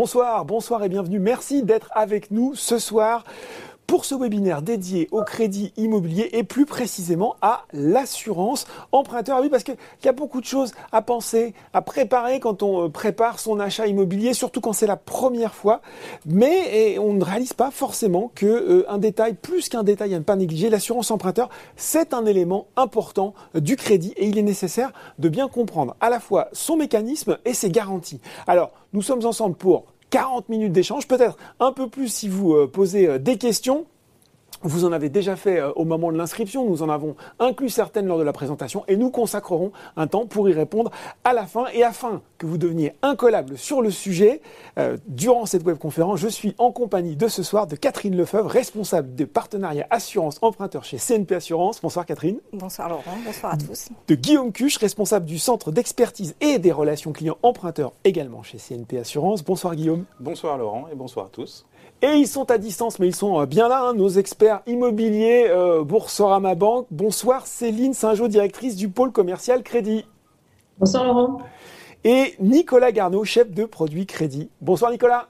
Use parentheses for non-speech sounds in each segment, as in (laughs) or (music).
Bonsoir, bonsoir et bienvenue. Merci d'être avec nous ce soir pour ce webinaire dédié au crédit immobilier et plus précisément à l'assurance emprunteur. Ah oui, parce qu'il y a beaucoup de choses à penser, à préparer quand on euh, prépare son achat immobilier, surtout quand c'est la première fois. Mais on ne réalise pas forcément que euh, un détail, plus qu'un détail à ne pas négliger, l'assurance emprunteur, c'est un élément important euh, du crédit et il est nécessaire de bien comprendre à la fois son mécanisme et ses garanties. Alors, nous sommes ensemble pour 40 minutes d'échange, peut-être un peu plus si vous euh, posez euh, des questions. Vous en avez déjà fait euh, au moment de l'inscription, nous en avons inclus certaines lors de la présentation et nous consacrerons un temps pour y répondre à la fin. Et afin que vous deveniez incollable sur le sujet, durant cette webconférence, je suis en compagnie de ce soir de Catherine Lefebvre, responsable de partenariat assurance emprunteur chez CNP Assurance. Bonsoir Catherine. Bonsoir Laurent, bonsoir à tous. De Guillaume Cuche, responsable du centre d'expertise et des relations clients emprunteurs également chez CNP Assurance. Bonsoir Guillaume. Bonsoir Laurent et bonsoir à tous. Et ils sont à distance, mais ils sont euh, bien là, hein, nos experts immobiliers euh, Boursorama Banque. Bonsoir Céline Saint-Jean, directrice du pôle commercial Crédit. Bonsoir Laurent. Et Nicolas Garneau, chef de produit Crédit. Bonsoir Nicolas.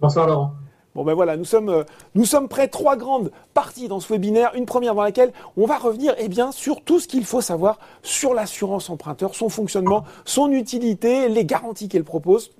Bonsoir Laurent. Bon ben voilà, nous sommes, euh, nous sommes prêts, trois grandes parties dans ce webinaire. Une première dans laquelle on va revenir eh bien, sur tout ce qu'il faut savoir sur l'assurance emprunteur, son fonctionnement, son utilité, les garanties qu'elle propose.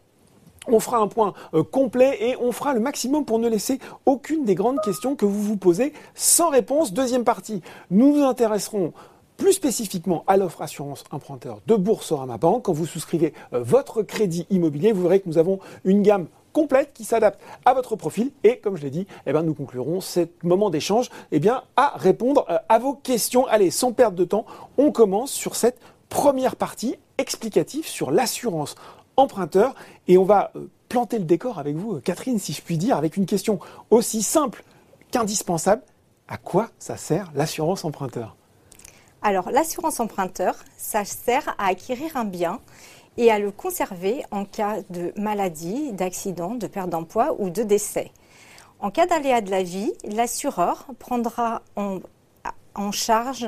On fera un point euh, complet et on fera le maximum pour ne laisser aucune des grandes questions que vous vous posez sans réponse. Deuxième partie, nous nous intéresserons plus spécifiquement à l'offre assurance emprunteur de Boursorama Banque. Quand vous souscrivez euh, votre crédit immobilier, vous verrez que nous avons une gamme complète qui s'adapte à votre profil et comme je l'ai dit, eh ben, nous conclurons ce moment d'échange eh à répondre euh, à vos questions. Allez, sans perdre de temps, on commence sur cette première partie explicative sur l'assurance emprunteur. Et on va euh, planter le décor avec vous, euh, Catherine, si je puis dire, avec une question aussi simple qu'indispensable. À quoi ça sert l'assurance emprunteur? Alors, l'assurance emprunteur, ça sert à acquérir un bien et à le conserver en cas de maladie, d'accident, de perte d'emploi ou de décès. En cas d'aléa de la vie, l'assureur prendra en, en, charge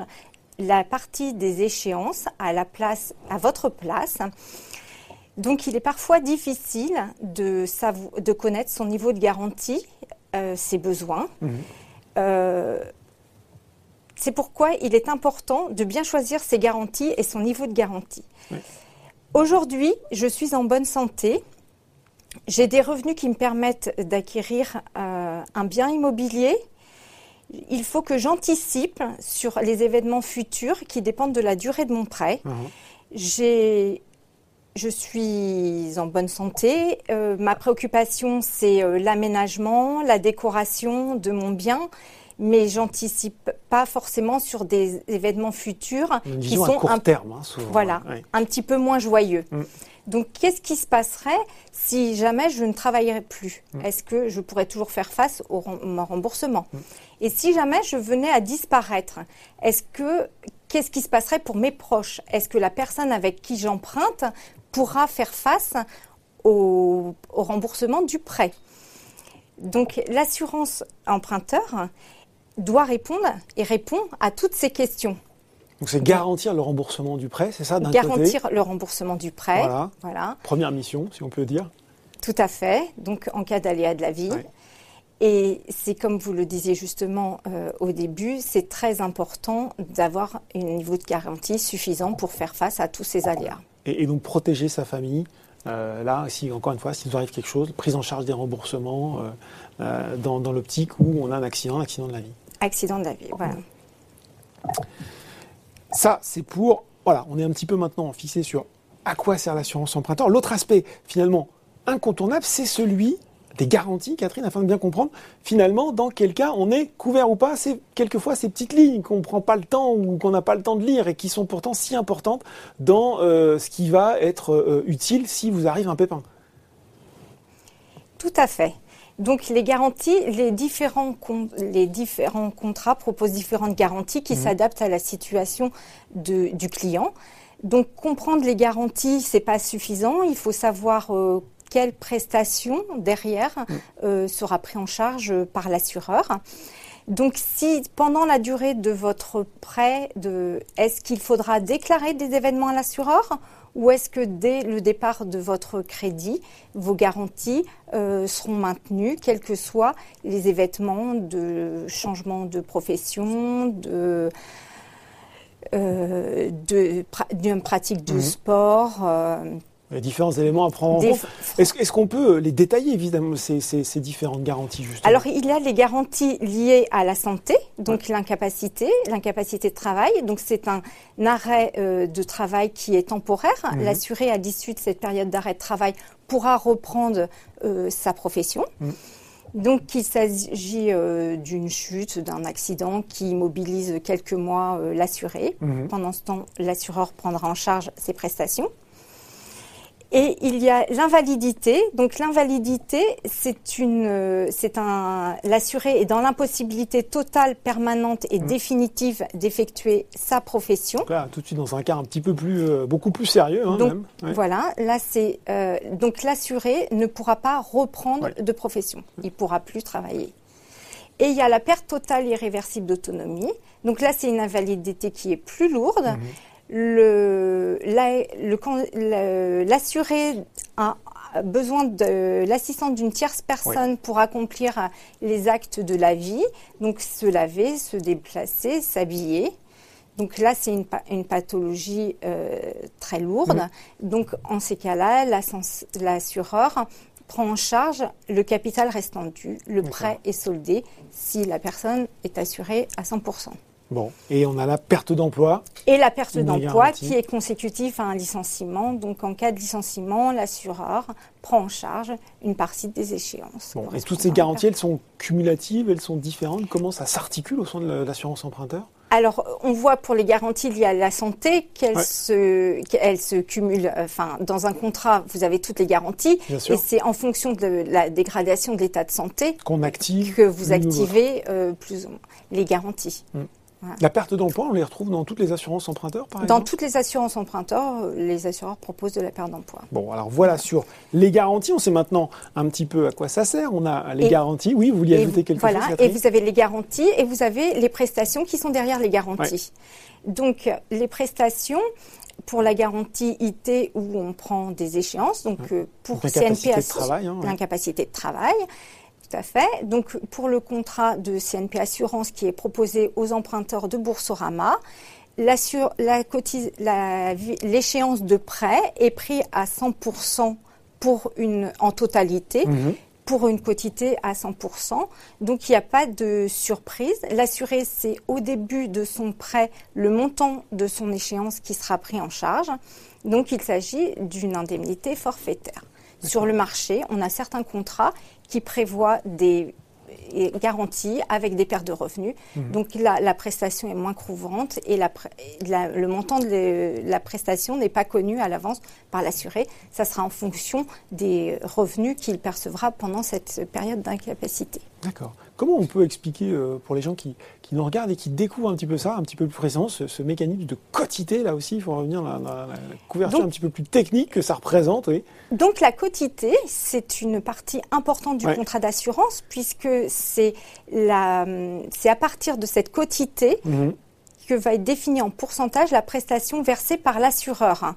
la partie des échéances à, la place, à votre place donc il est parfois difficile de, de connaître son niveau de garantie, euh, ses besoins. Mhm. Euh, c'est pourquoi il est important de bien choisir ses garanties et son niveau de garantie. Aujourd'hui, je suis en bonne santé. J'ai des revenus qui me permettent d'acquérir euh, un bien immobilier. Il faut que j'anticipe sur les événements futurs qui dépendent de la durée de mon prêt. Mhm. J'ai je suis en bonne santé. Euh, ma préoccupation, c'est euh, l'aménagement, la décoration de mon bien, mais j'anticipe pas forcément sur des événements futurs qui sont court un, terme, hein, voilà, un petit peu moins joyeux. Mm. Donc, qu'est-ce qui se passerait si jamais je ne travaillerais plus? Mm. Est-ce que je pourrais toujours faire face au mon remboursement? Mm. Et si jamais je venais à disparaître, est-ce que qu'est-ce qui se passerait pour mes proches? Est-ce que la personne avec qui j'emprunte pourra faire face au, remboursement du prêt. Donc l'assurance emprunteur doit répondre et répond à toutes ces questions. Donc c'est garantir le remboursement du prêt, c'est ça Garantir le remboursement du prêt. Voilà. Première mission, si on peut dire. Tout à fait. Donc en cas d'aléa de la vie. Et c'est comme vous le disiez justement euh, au début, c'est très important d'avoir un niveau de garantie suffisant pour faire face à tous ces aléas et, donc protéger sa famille. Euh, là, si, encore une fois, s'il nous arrive quelque chose, prise en charge des remboursements euh, euh, dans, dans l'optique où on a un accident, un accident de la vie. Accident de la vie, voilà. Ça, c'est pour. Voilà, on est un petit peu maintenant fixé sur à quoi sert l'assurance emprunteur. L'autre aspect, finalement, incontournable, c'est celui des garanties, Catherine, afin de bien comprendre finalement dans quel cas on est couvert ou pas. C'est quelquefois ces petites lignes qu'on ne prend pas le temps ou qu'on n'a pas le temps de lire et qui sont pourtant si importantes dans euh, ce qui va être euh, utile si vous arrive un pépin. Tout à fait. Donc les garanties, les différents, les différents contrats proposent différentes garanties qui mmh. s'adaptent à la situation de, du client. Donc comprendre les garanties, c'est pas suffisant. Il faut savoir euh, quelle prestation derrière mm. euh, sera pris en charge par l'assureur. Donc, si pendant la durée de votre prêt, est-ce qu'il faudra déclarer des événements à l'assureur ou est-ce que dès le départ de votre crédit, vos garanties euh, seront maintenues, quels que soient les événements de changement de profession, de, euh, d'une pratique de Mhm. sport euh, Il y a différents éléments à prendre en des- compte. Est-ce qu'on peut les détailler, évidemment, ces, ces- ces différentes garanties, justement? Alors, il y a les garanties liées à la santé, donc l'incapacité, l'incapacité de travail. Donc, c'est un arrêt euh, de travail qui est temporaire. Mhm. L'assuré, à l'issue de cette période d'arrêt de travail, pourra reprendre euh, sa profession. Mhm. Donc, il s'agit euh, d'une chute, d'un accident qui immobilise quelques mois euh, l'assuré. Mhm. Pendant ce temps, l'assureur prendra en charge ses prestations. Et il y a l'invalidité. Donc l'invalidité, c'est une, c'est un, l'assuré est dans l'impossibilité totale, permanente et Mm. définitive d'effectuer sa profession. Donc là, tout de suite dans un cas un petit peu plus, euh, beaucoup plus sérieux, hein, Donc, même. Ouais. Voilà, là c'est euh, donc l'assuré ne pourra pas reprendre Ouais. de profession. Il pourra plus travailler. Et il y a la perte totale irréversible d'autonomie. Donc là c'est une invalidité qui est plus lourde. Mhm. Le l'assuré a a besoin de l'assistance d'une tierce personne pour accomplir les actes de la vie, donc se laver, se déplacer, s'habiller. Donc là, c'est une, pa- une pathologie euh, très lourde. Donc en ces cas-là, l'assureur prend en charge le capital restant dû, le prêt est soldé si la personne est assurée à 100%. Bon. Et on a la perte d'emploi. Et la perte d'emploi qui est consécutive à un licenciement. Donc en cas de licenciement, l'assureur prend en charge une partie des échéances. Bon. Et toutes ces garanties, elles sont cumulatives, elles sont différentes. Comment ça s'articule au sein de l'assurance emprunteur? Alors, on voit pour les garanties liées à la santé qu'elles Ouais. se, qu'elles se cumulent. euh, Enfin, dans un contrat, vous avez toutes les garanties, et c'est en fonction de la dégradation de l'état de santé Qu'on active. que vous activez euh, plus ou moins les garanties. La perte d'emploi, on les retrouve dans toutes les assurances emprunteurs, par Dans exemple toutes les assurances emprunteurs, euh, les assureurs proposent de la perte d'emploi. Bon, alors voilà sur les garanties. On sait maintenant un petit peu à quoi ça sert. On a les Et- garanties. Oui, vous vouliez Et ajouter quelque voilà, chose et Catherine vous avez les garanties et vous avez les prestations qui sont derrière les garanties. Donc les prestations pour la garantie IT où on prend des échéances, donc euh, pour CNP de travail, hein, ouais. l'incapacité de travail. Tout à fait. Donc, pour le contrat de CNP Assurance qui est proposé aux emprunteurs de Boursorama, l'assure- la la l'échéance de prêt est prise à 100% pour une, en totalité Mhm. pour une quotité à 100%. Donc, il n'y a pas de surprise. L'assuré, c'est au début de son prêt le montant de son échéance qui sera pris en charge. Donc, il s'agit d'une indemnité forfaitaire. Sur le marché, on a certains contrats qui prévoient des garanties avec des pertes de revenus. Donc la, la prestation est moins couvrante et la pré- la- le montant de le- la prestation n'est pas connu à l'avance par l'assuré. Ça sera en fonction des revenus qu'il percevra pendant cette période d'incapacité. D'accord. Comment on peut expliquer euh, pour les gens qui, qui nous regardent et qui découvrent un petit peu ça, un petit peu plus précisément, ce, ce mécanisme de quotité, là aussi, il faut revenir à la, couverture Donc- un petit peu plus technique que ça représente, oui. Donc la quotité, c'est une partie importante du Ouais. contrat d'assurance puisque c'est à partir de cette quotité Mhm. que va être définie en pourcentage la prestation versée par l'assureur.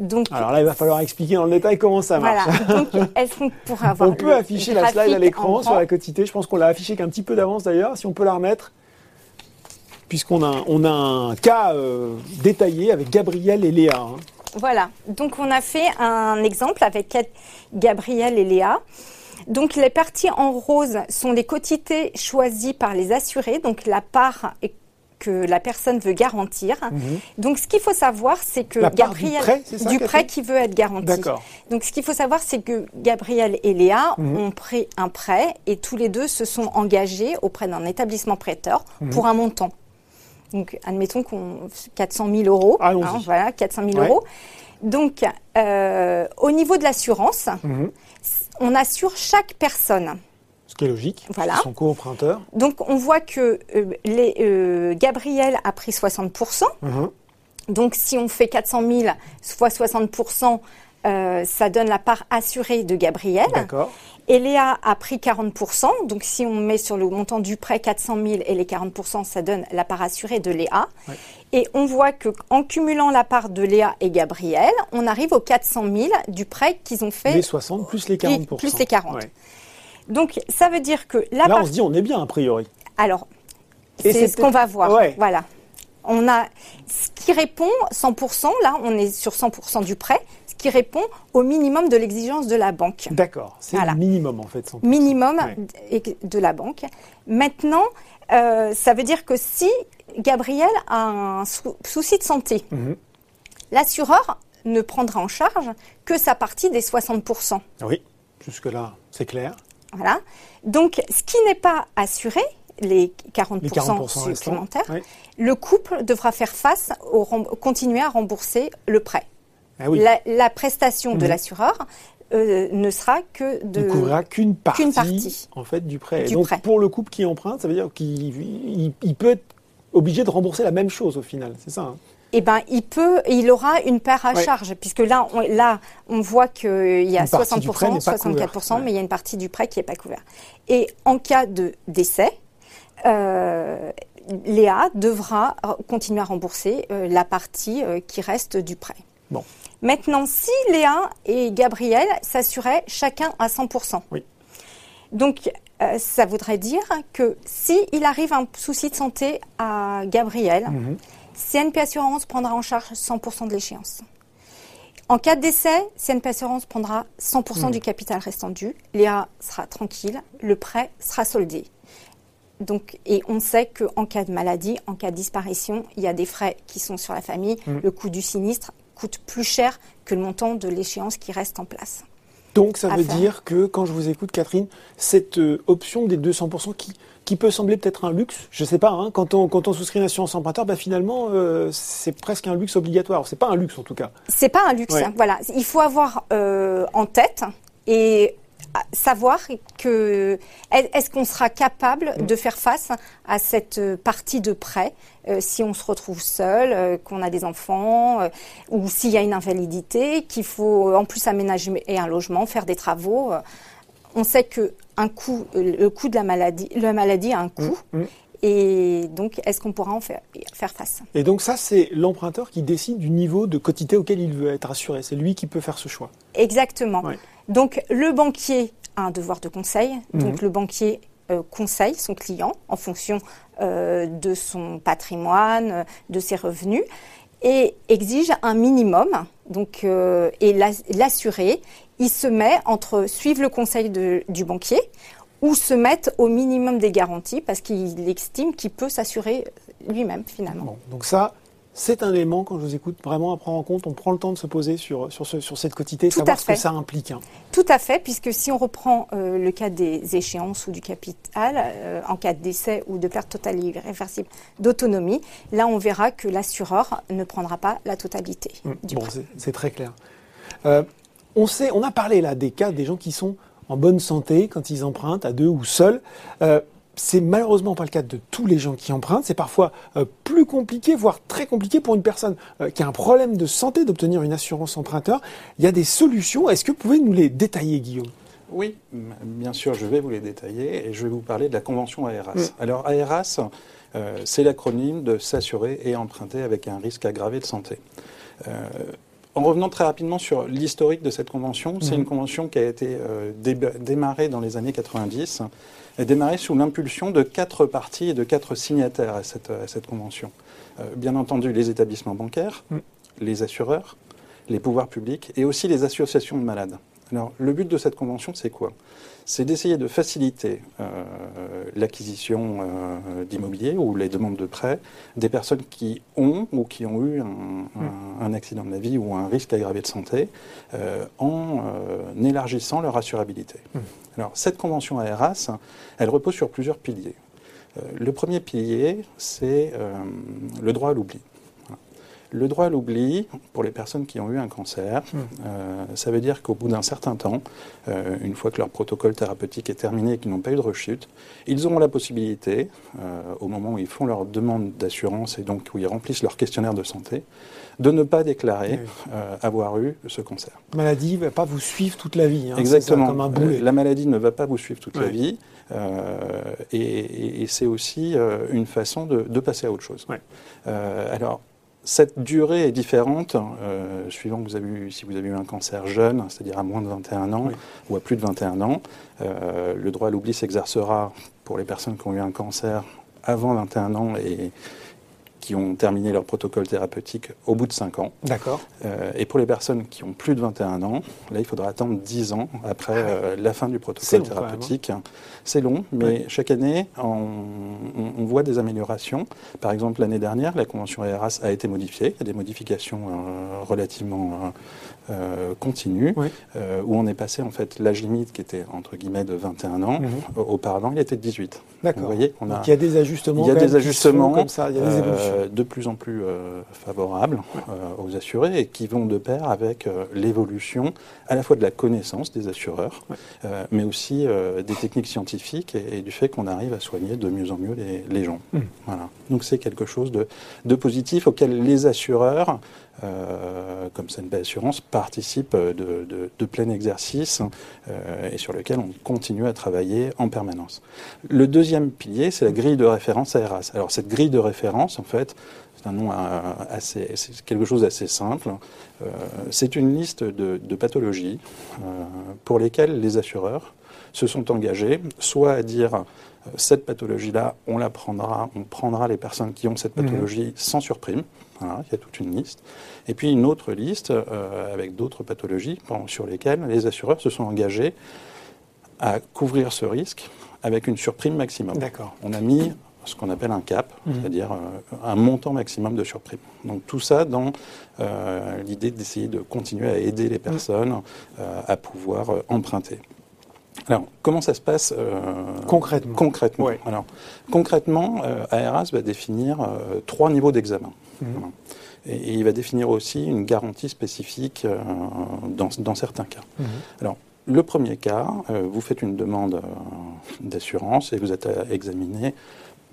Donc Alors là, il va falloir expliquer dans le détail comment ça marche. voilà. Donc est-ce qu'on pourrait avoir On peut afficher la slide à l'écran sur la quotité. Je pense qu'on l'a affiché qu'un petit peu d'avance d'ailleurs. Si on peut la remettre, puisqu'on a, on a un cas euh, détaillé avec Gabriel et Léa. hein. Voilà. Donc on a fait un exemple avec Gabriel et Léa. Donc les parties en rose sont les quotités choisies par les assurés, donc la part est- que la personne veut garantir. Donc ce qu'il faut savoir, c'est que Mhm. La part du Gabriel prêt, ça, du prêt qui veut être garanti. Donc ce qu'il faut savoir, c'est que Gabriel et Léa Mhm. ont pris un prêt et tous les deux se sont engagés auprès d'un établissement prêteur Mhm. pour un montant. Donc admettons qu'on 400 000 euros. hein, Allons-y. voilà, 400 000 Ouais. euros. Donc euh, au niveau de l'assurance, Mhm. on assure chaque personne. Ce qui est logique. Voilà. Ils sont co-emprunteurs. Donc on voit que euh, les, euh, Gabriel a pris 60%. Mhm. Donc si on fait 400 000 fois 60%, euh, ça donne la part assurée de Gabriel. D'accord. Et Léa a pris 40%. Donc, si on met sur le montant du prêt 400 000 et les 40%, ça donne la part assurée de Léa. Ouais. Et on voit que en cumulant la part de Léa et Gabriel, on arrive aux 400 000 du prêt qu'ils ont fait. Les 60 plus les 40%. Plus les 40. Ouais. Donc, ça veut dire que la Là, on se dit, on est bien, a priori. Alors, c'est ce qu'on va voir. Ouais. Voilà. On a ce qui répond 100%, là, on est sur 100% du prêt, ce qui répond au minimum de l'exigence de la banque. D'accord. C'est Voilà. le minimum, en fait. 100%. Minimum Ouais. de la banque. Maintenant, euh, ça veut dire que si Gabriel a un sou- souci de santé, Mhm. l'assureur ne prendra en charge que sa partie des 60%. Oui, jusque-là, c'est clair. Voilà. Donc, ce qui n'est pas assuré, les 40%, Les 40% restants. supplémentaires, le couple devra faire face au rem- continuer à rembourser le prêt. Ah oui. La, la prestation de Mhm. l'assureur euh, ne sera que de ne couvrira qu'une partie, en fait du prêt. Du Et donc prêt. pour le couple qui emprunte, ça veut dire qu'il il, il peut être obligé de rembourser la même chose au final, c'est ça hein eh ben, il peut, il aura une part à Ouais. charge, puisque là, on, là, on voit qu'il y a Une partie du 60%, prêt n'est pas 64%, couverte, ouais. mais il y a une partie du prêt qui n'est pas couverte. Et en cas de décès, euh, Léa devra continuer à rembourser euh, la partie euh, qui reste du prêt. Bon. Maintenant, si Léa et Gabriel s'assuraient chacun à 100%, Oui. donc euh, ça voudrait dire que si il arrive un souci de santé à Gabriel, Mhm. CNP Assurance prendra en charge 100% de l'échéance. En cas de décès, CNP Assurance prendra 100% Hmm. du capital restant dû. Léa sera tranquille, le prêt sera soldé. Donc, et on sait qu'en cas de maladie, en cas de disparition, il y a des frais qui sont sur la famille. Hmm. Le coût du sinistre coûte plus cher que le montant de l'échéance qui reste en place. Donc ça veut faire. dire que quand je vous écoute Catherine, cette euh, option des 200% qui, qui peut sembler peut-être un luxe, je sais pas, hein, quand, on, quand on souscrit une assurance emprunteur, bah finalement euh, c'est presque un luxe obligatoire. C'est pas un luxe en tout cas. C'est pas un luxe. Ouais. hein. Voilà, il faut avoir euh, en tête et savoir que est- est-ce qu'on sera capable Mm. de faire face à cette euh, partie de prêt euh, si on se retrouve seul, euh, qu'on a des enfants euh, ou s'il y a une invalidité, qu'il faut en plus aménager un logement, faire des travaux. On sait que un coût, le coût de la maladie, la maladie a un coût. Mm. Et donc, est-ce qu'on pourra en faire, faire face? Et donc ça c'est l'emprunteur qui décide du niveau de quotité auquel il veut être assuré. C'est lui qui peut faire ce choix. Exactement. Ouais. Donc le banquier a un devoir de conseil. Mhm. Donc le banquier euh, conseille son client en fonction euh, de son patrimoine, de ses revenus et exige un minimum. Donc euh, et l'as- l'assuré, il se met entre suivre le conseil de- du banquier ou se mettre au minimum des garanties parce qu'il estime qu'il peut s'assurer lui-même finalement. Bon, donc ça, c'est un élément, quand je vous écoute, vraiment à prendre en compte. On prend le temps de se poser sur, sur, ce- sur cette quotité, savoir ce que ça implique. hein. Tout à fait, puisque si on reprend euh, le cas des échéances ou du capital, euh, en cas de décès ou de perte totale irréversible d'autonomie, là on verra que l'assureur ne prendra pas la totalité Mm. du Bon, c'est très clair. Euh, on, sait, on a parlé là des cas des gens qui sont en bonne santé quand ils empruntent à deux ou seuls. Euh, c'est malheureusement pas le cas de tous les gens qui empruntent. C'est parfois euh, plus compliqué, voire très compliqué pour une personne euh, qui a un problème de santé d'obtenir une assurance emprunteur. Il y a des solutions. Est-ce que vous pouvez nous les détailler, Guillaume? Oui, bien sûr, je vais vous les détailler et je vais vous parler de la convention AERAS. Mm. Alors, AERAS, euh, c'est l'acronyme de s'assurer et emprunter avec un risque aggravé de santé. En revenant très rapidement sur l'historique de cette convention, c'est Mhm. une convention qui a été euh, démarrée dans les années 90, et démarrée sous l'impulsion de quatre parties et de quatre signataires à cette, à cette convention. Euh, bien entendu, les établissements bancaires, Mhm. les assureurs, les pouvoirs publics et aussi les associations de malades. Alors, le but de cette convention, c'est quoi? C'est d'essayer de faciliter euh, l'acquisition euh, d'immobilier ou les demandes de prêt des personnes qui ont ou qui ont eu un, un- un accident de la vie ou un risque aggravé de santé euh, en euh, élargissant leur assurabilité. Alors, cette convention ARAS, elle repose sur plusieurs piliers. Le premier pilier, c'est euh, le droit à l'oubli. Le droit à l'oubli, pour les personnes qui ont eu un cancer, euh, ça veut dire qu'au bout d'un certain temps, euh, une fois que leur protocole thérapeutique est terminé et qu'ils n'ont pas eu de rechute, ils auront la possibilité, euh, au moment où ils font leur demande d'assurance et donc où ils remplissent leur questionnaire de santé, de ne pas déclarer avoir eu ce cancer. La maladie ne va pas vous suivre toute la vie. Hein, Exactement. comme un boulet. La maladie ne va pas vous suivre toute la vie. et, c'est aussi une façon de, passer à autre chose. alors, cette durée est différente euh, suivant que vous avez eu, si vous avez eu un cancer jeune, c'est-à-dire à moins de 21 ans ou à plus de 21 ans. Euh, le droit à l'oubli s'exercera pour les personnes qui ont eu un cancer avant 21 ans et qui ont terminé leur protocole thérapeutique au bout de 5 ans. D'accord. Euh, et pour les personnes qui ont plus de 21 ans, là, il faudra attendre 10 ans après ah euh, la fin du protocole hein. thérapeutique. C'est long, mais chaque année, on, voit des améliorations. Par exemple, l'année dernière, la convention ERAS a été modifiée. Il y a des modifications euh, relativement continues, où on est passé, en fait, l'âge limite qui était, entre guillemets, de 21 ans. Mhm. Auparavant, il était de 18. D'accord. Vous voyez, on a, il y a des ajustements. Il y a des ajustements comme ça, il y a des évolutions. Euh, de plus en plus euh, favorables euh, aux assurés et qui vont de pair avec l'évolution à la fois de la connaissance des assureurs, mais aussi des techniques scientifiques et, du fait qu'on arrive à soigner de mieux en mieux les, gens. Mmh. Voilà. Donc c'est quelque chose de, de, positif auquel les assureurs comme CNP Assurance, participent de, de, plein exercice et sur lequel on continue à travailler en permanence. Le deuxième pilier, c'est la grille de référence ARAS. Alors cette grille de référence, en fait, c'est un nom euh, assez, c'est quelque chose d'assez simple. Euh, c'est une liste de, pathologies euh, pour lesquelles les assureurs se sont engagés, soit à dire cette pathologie-là, on la prendra, on prendra les personnes qui ont cette mhm. pathologie sans surprime. Il y a toute une liste. Et puis une autre liste avec d'autres pathologies sur lesquelles les assureurs se sont engagés à couvrir ce risque avec une surprime maximum. D'accord. On a mis ce qu'on appelle un cap, mhm. c'est-à-dire euh, un montant maximum de surprime. Donc tout ça dans euh, l'idée d'essayer de continuer à aider les personnes euh, à pouvoir emprunter. Alors, comment ça se passe concrètement Concrètement? Alors, concrètement, ARAS va définir trois niveaux d'examen. Et, il va définir aussi une garantie spécifique dans, dans, certains cas. Mhm. Alors, le premier cas, vous faites une demande d'assurance et vous êtes examiné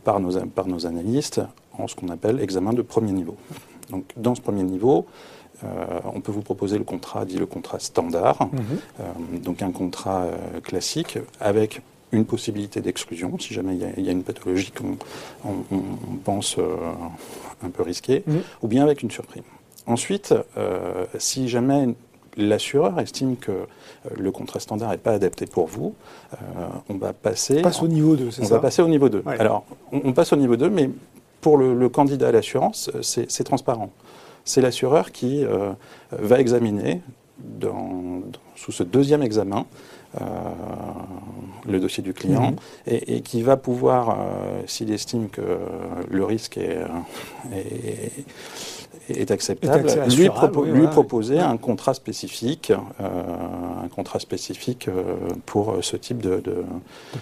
par nos, par nos analystes en ce qu'on appelle examen de premier niveau. Donc, dans ce premier niveau, euh, on peut vous proposer le contrat dit le contrat standard, mhm. euh, donc un contrat euh, classique avec une possibilité d'exclusion si jamais il y, a une pathologie qu'on on, pense un peu risquée, ou bien avec une surprime. Ensuite, si jamais l'assureur estime que euh, le contrat standard n'est pas adapté pour vous, euh, on va passer. On passe au niveau 2, c'est ça On va passer au niveau 2. Alors, on, passe au niveau 2, mais pour le, candidat à l'assurance, euh, c'est transparent. C'est l'assureur qui va examiner, sous ce deuxième examen, le dossier du client mhm. et, qui va pouvoir, s'il estime que le risque est est acceptable, lui, lui proposer un contrat spécifique, euh, un contrat spécifique euh, pour ce type de, de,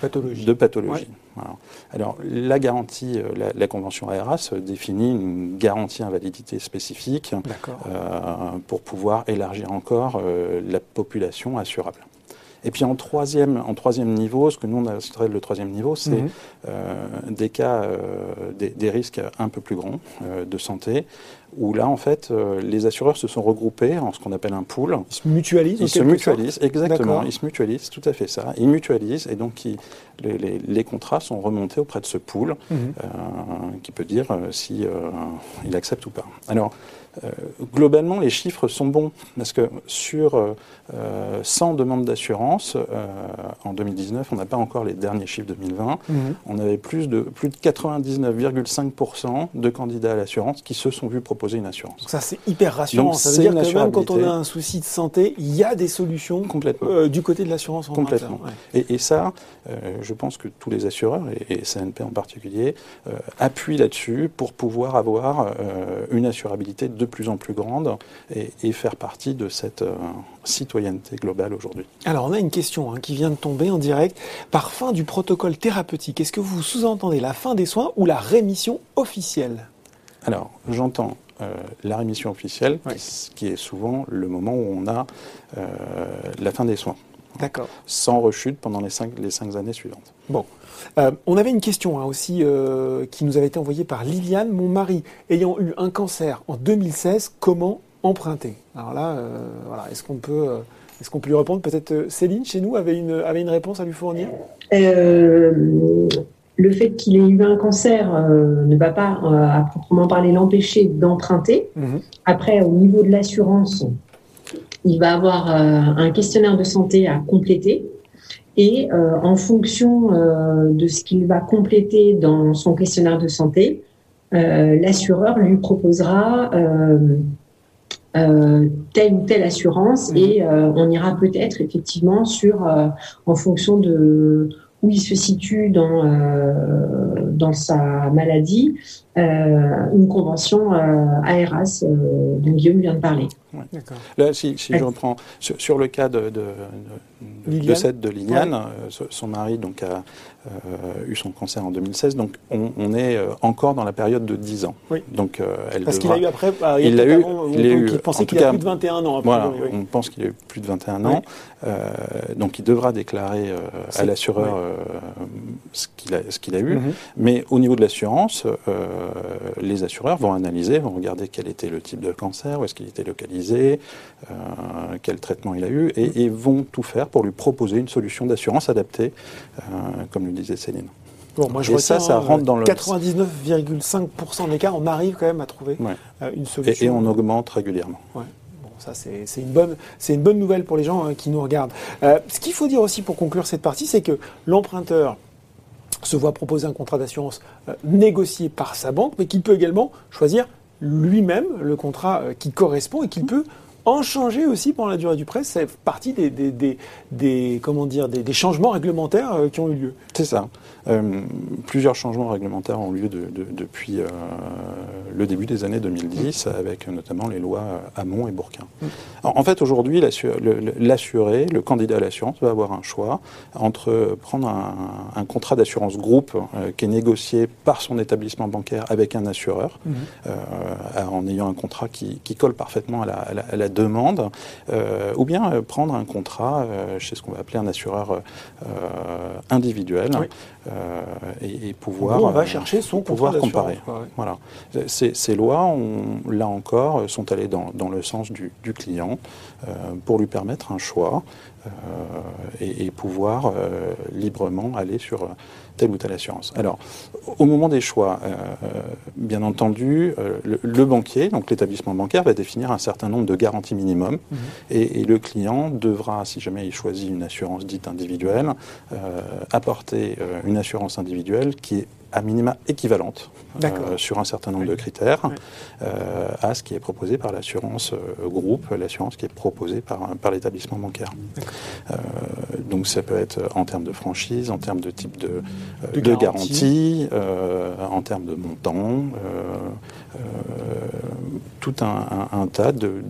pathologie. De pathologie. Alors, la garantie, euh, la, convention ARAS définit une garantie invalidité spécifique pour pouvoir élargir encore la population assurable. Et puis en troisième, en troisième niveau, ce que nous on a le troisième niveau, c'est mhm. des cas, des, des, risques un peu plus grands de santé, où là, en fait, euh, les assureurs se sont regroupés en ce qu'on appelle un pool. Ils se mutualisent Ils se mutualisent, exactement. Ils se mutualisent, tout à fait ça. Ils mutualisent et donc les, contrats sont remontés auprès de ce pool mhm. euh, qui peut dire euh, si il accepte ou pas. Alors, globalement, les chiffres sont bons parce que sur 100 demandes d'assurance en 2019, on n'a pas encore les derniers chiffres 2020, mhm. on avait plus de, plus de 99,5% de candidats à l'assurance qui se sont vus proposer une assurance. ça, c'est hyper rassurant. ça veut dire que même quand on a un souci de santé, il y a des solutions Complètement. Euh, du côté de l'assurance Complètement. Et, ça, euh, je pense que tous les assureurs, et, CNP en particulier, euh, appuient là-dessus pour pouvoir avoir une assurabilité de plus en plus grande et, faire partie de cette citoyenneté globale aujourd'hui. Alors, on a une question hein, qui vient de tomber en direct. Par fin du protocole thérapeutique, est-ce que vous sous-entendez la fin des soins ou la rémission officielle? Alors, j'entends euh, la rémission officielle, qui, est souvent le moment où on a euh, la fin des soins. D'accord. Sans rechute pendant les cinq, les cinq années suivantes. Bon. Euh, on avait une question hein, aussi euh, qui nous avait été envoyée par Liliane. Mon mari ayant eu un cancer en 2016, comment emprunter? Alors là, euh, voilà, est-ce qu'on peut, est-ce qu'on peut lui répondre? Peut-être Céline, chez nous, avait une, avait une réponse à lui fournir? Le fait qu'il ait eu un cancer ne va pas, à proprement parler, l'empêcher d'emprunter. Mhm. Après, au niveau de l'assurance, il va avoir un questionnaire de santé à compléter et euh, en fonction euh, de ce qu'il va compléter dans son questionnaire de santé, euh, l'assureur lui proposera telle ou telle assurance mmh. et on ira peut-être effectivement sur, en fonction de où il se situe dans, dans sa maladie, une convention ARAS dont Guillaume vient de parler. Là, si, je reprends sur, le cas de, de, de, cette de Liliane, euh, son mari donc a euh, eu son cancer en 2016, donc on, est euh, encore dans la période de 10 ans. Oui. Donc elle Parce qu'il a eu après, il, a eu, il, a eu, il pensait qu'il a plus de 21 ans. voilà, on pense qu'il a eu plus de 21 ans, donc il devra déclarer à l'assureur ce qu'il a, eu. Mhm. Mais au niveau de l'assurance, les assureurs vont analyser, vont regarder quel était le type de cancer, où est-ce qu'il était localisé euh, quel traitement il a eu, et, vont tout faire pour lui proposer une solution d'assurance adaptée, euh, comme le disait Céline. Bon, moi, je et ça, ça rentre dans le 99,5% des cas, on arrive quand même à trouver euh, une solution. Et, on augmente régulièrement. Ouais. Bon, ça, c'est une, bonne, une bonne nouvelle pour les gens qui nous regardent. ce qu'il faut dire aussi pour conclure cette partie, c'est que l'emprunteur se voit proposer un contrat d'assurance négocié par sa banque, mais qu'il peut également choisir lui-même le contrat euh, qui correspond et qu'il peut en changer aussi pendant la durée du prêt. C'est partie des, des, comment dire, des, changements réglementaires euh, qui ont eu lieu. C'est ça. Euh, plusieurs changements réglementaires ont eu lieu depuis le début des années 2010, avec notamment les lois Hamon et Bourquin. Mm. En, fait, aujourd'hui, l'assuré, le, candidat à l'assurance, va avoir un choix entre prendre un, contrat d'assurance groupe qui est négocié par son établissement bancaire avec un assureur, mm. en ayant un contrat qui, colle parfaitement à la, à la demande, euh, ou bien euh, prendre un contrat euh, chez ce qu'on va appeler un assureur individuel et, pouvoir. on va chercher son pouvoir comparer. Voilà. Ces, lois, là encore, sont allées dans, le sens du, client pour lui permettre un choix et, pouvoir librement aller sur telle ou telle assurance. Alors, au moment des choix, euh, bien entendu, euh, le, banquier, donc l'établissement bancaire, va définir un certain nombre de garanties minimum mhm. et, le client devra, si jamais il choisit une assurance dite individuelle, euh, apporter une assurance individuelle qui est à minima équivalente euh, sur un certain nombre de critères euh, à ce qui est proposé par l'assurance euh, groupe, l'assurance qui est proposée par, par l'établissement bancaire. donc ça peut être en termes de franchise, en termes de type de, de, garantie, en termes de montant, tout un, tas de,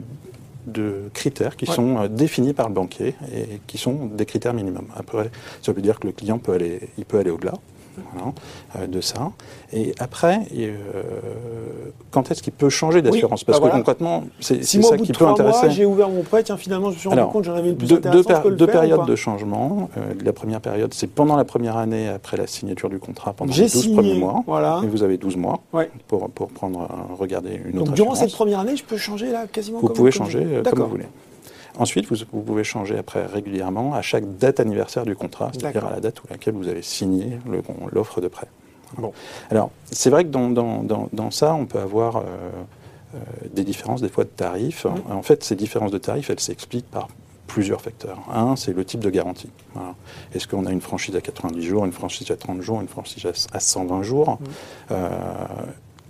de critères qui sont définis par le banquier et qui sont des critères minimums. Après, ça veut dire que le client peut aller, il peut aller au-delà. Euh, de ça. Et après, euh, quand est-ce qu'il peut changer d'assurance Parce bah que concrètement, c'est ça qui peut intéresser. J'ai ouvert mon prêt, tiens, finalement, je me suis rendu compte j'en avais une plus deux, deux, périodes de changement. Euh, la première période, c'est pendant la première année après la signature du contrat, pendant les 12 premiers mois. Voilà. Et vous avez 12 mois pour, pour prendre, regarder une Donc, autre durant cette première année, je peux changer là quasiment Vous pouvez changer comme vous voulez. Ensuite, vous, pouvez changer après régulièrement à chaque date anniversaire du contrat, c'est-à-dire à la date où laquelle vous avez signé l'offre de prêt. Bon. Alors, c'est vrai que dans, dans, ça, on peut avoir euh, euh, des différences des fois de tarifs. Mmh. En fait, ces différences de tarifs, elles s'expliquent par plusieurs facteurs. Un, c'est le type de garantie. Est-ce qu'on a une franchise à 90 jours, une franchise à 30 jours, une franchise à 120 jours? Mmh. euh,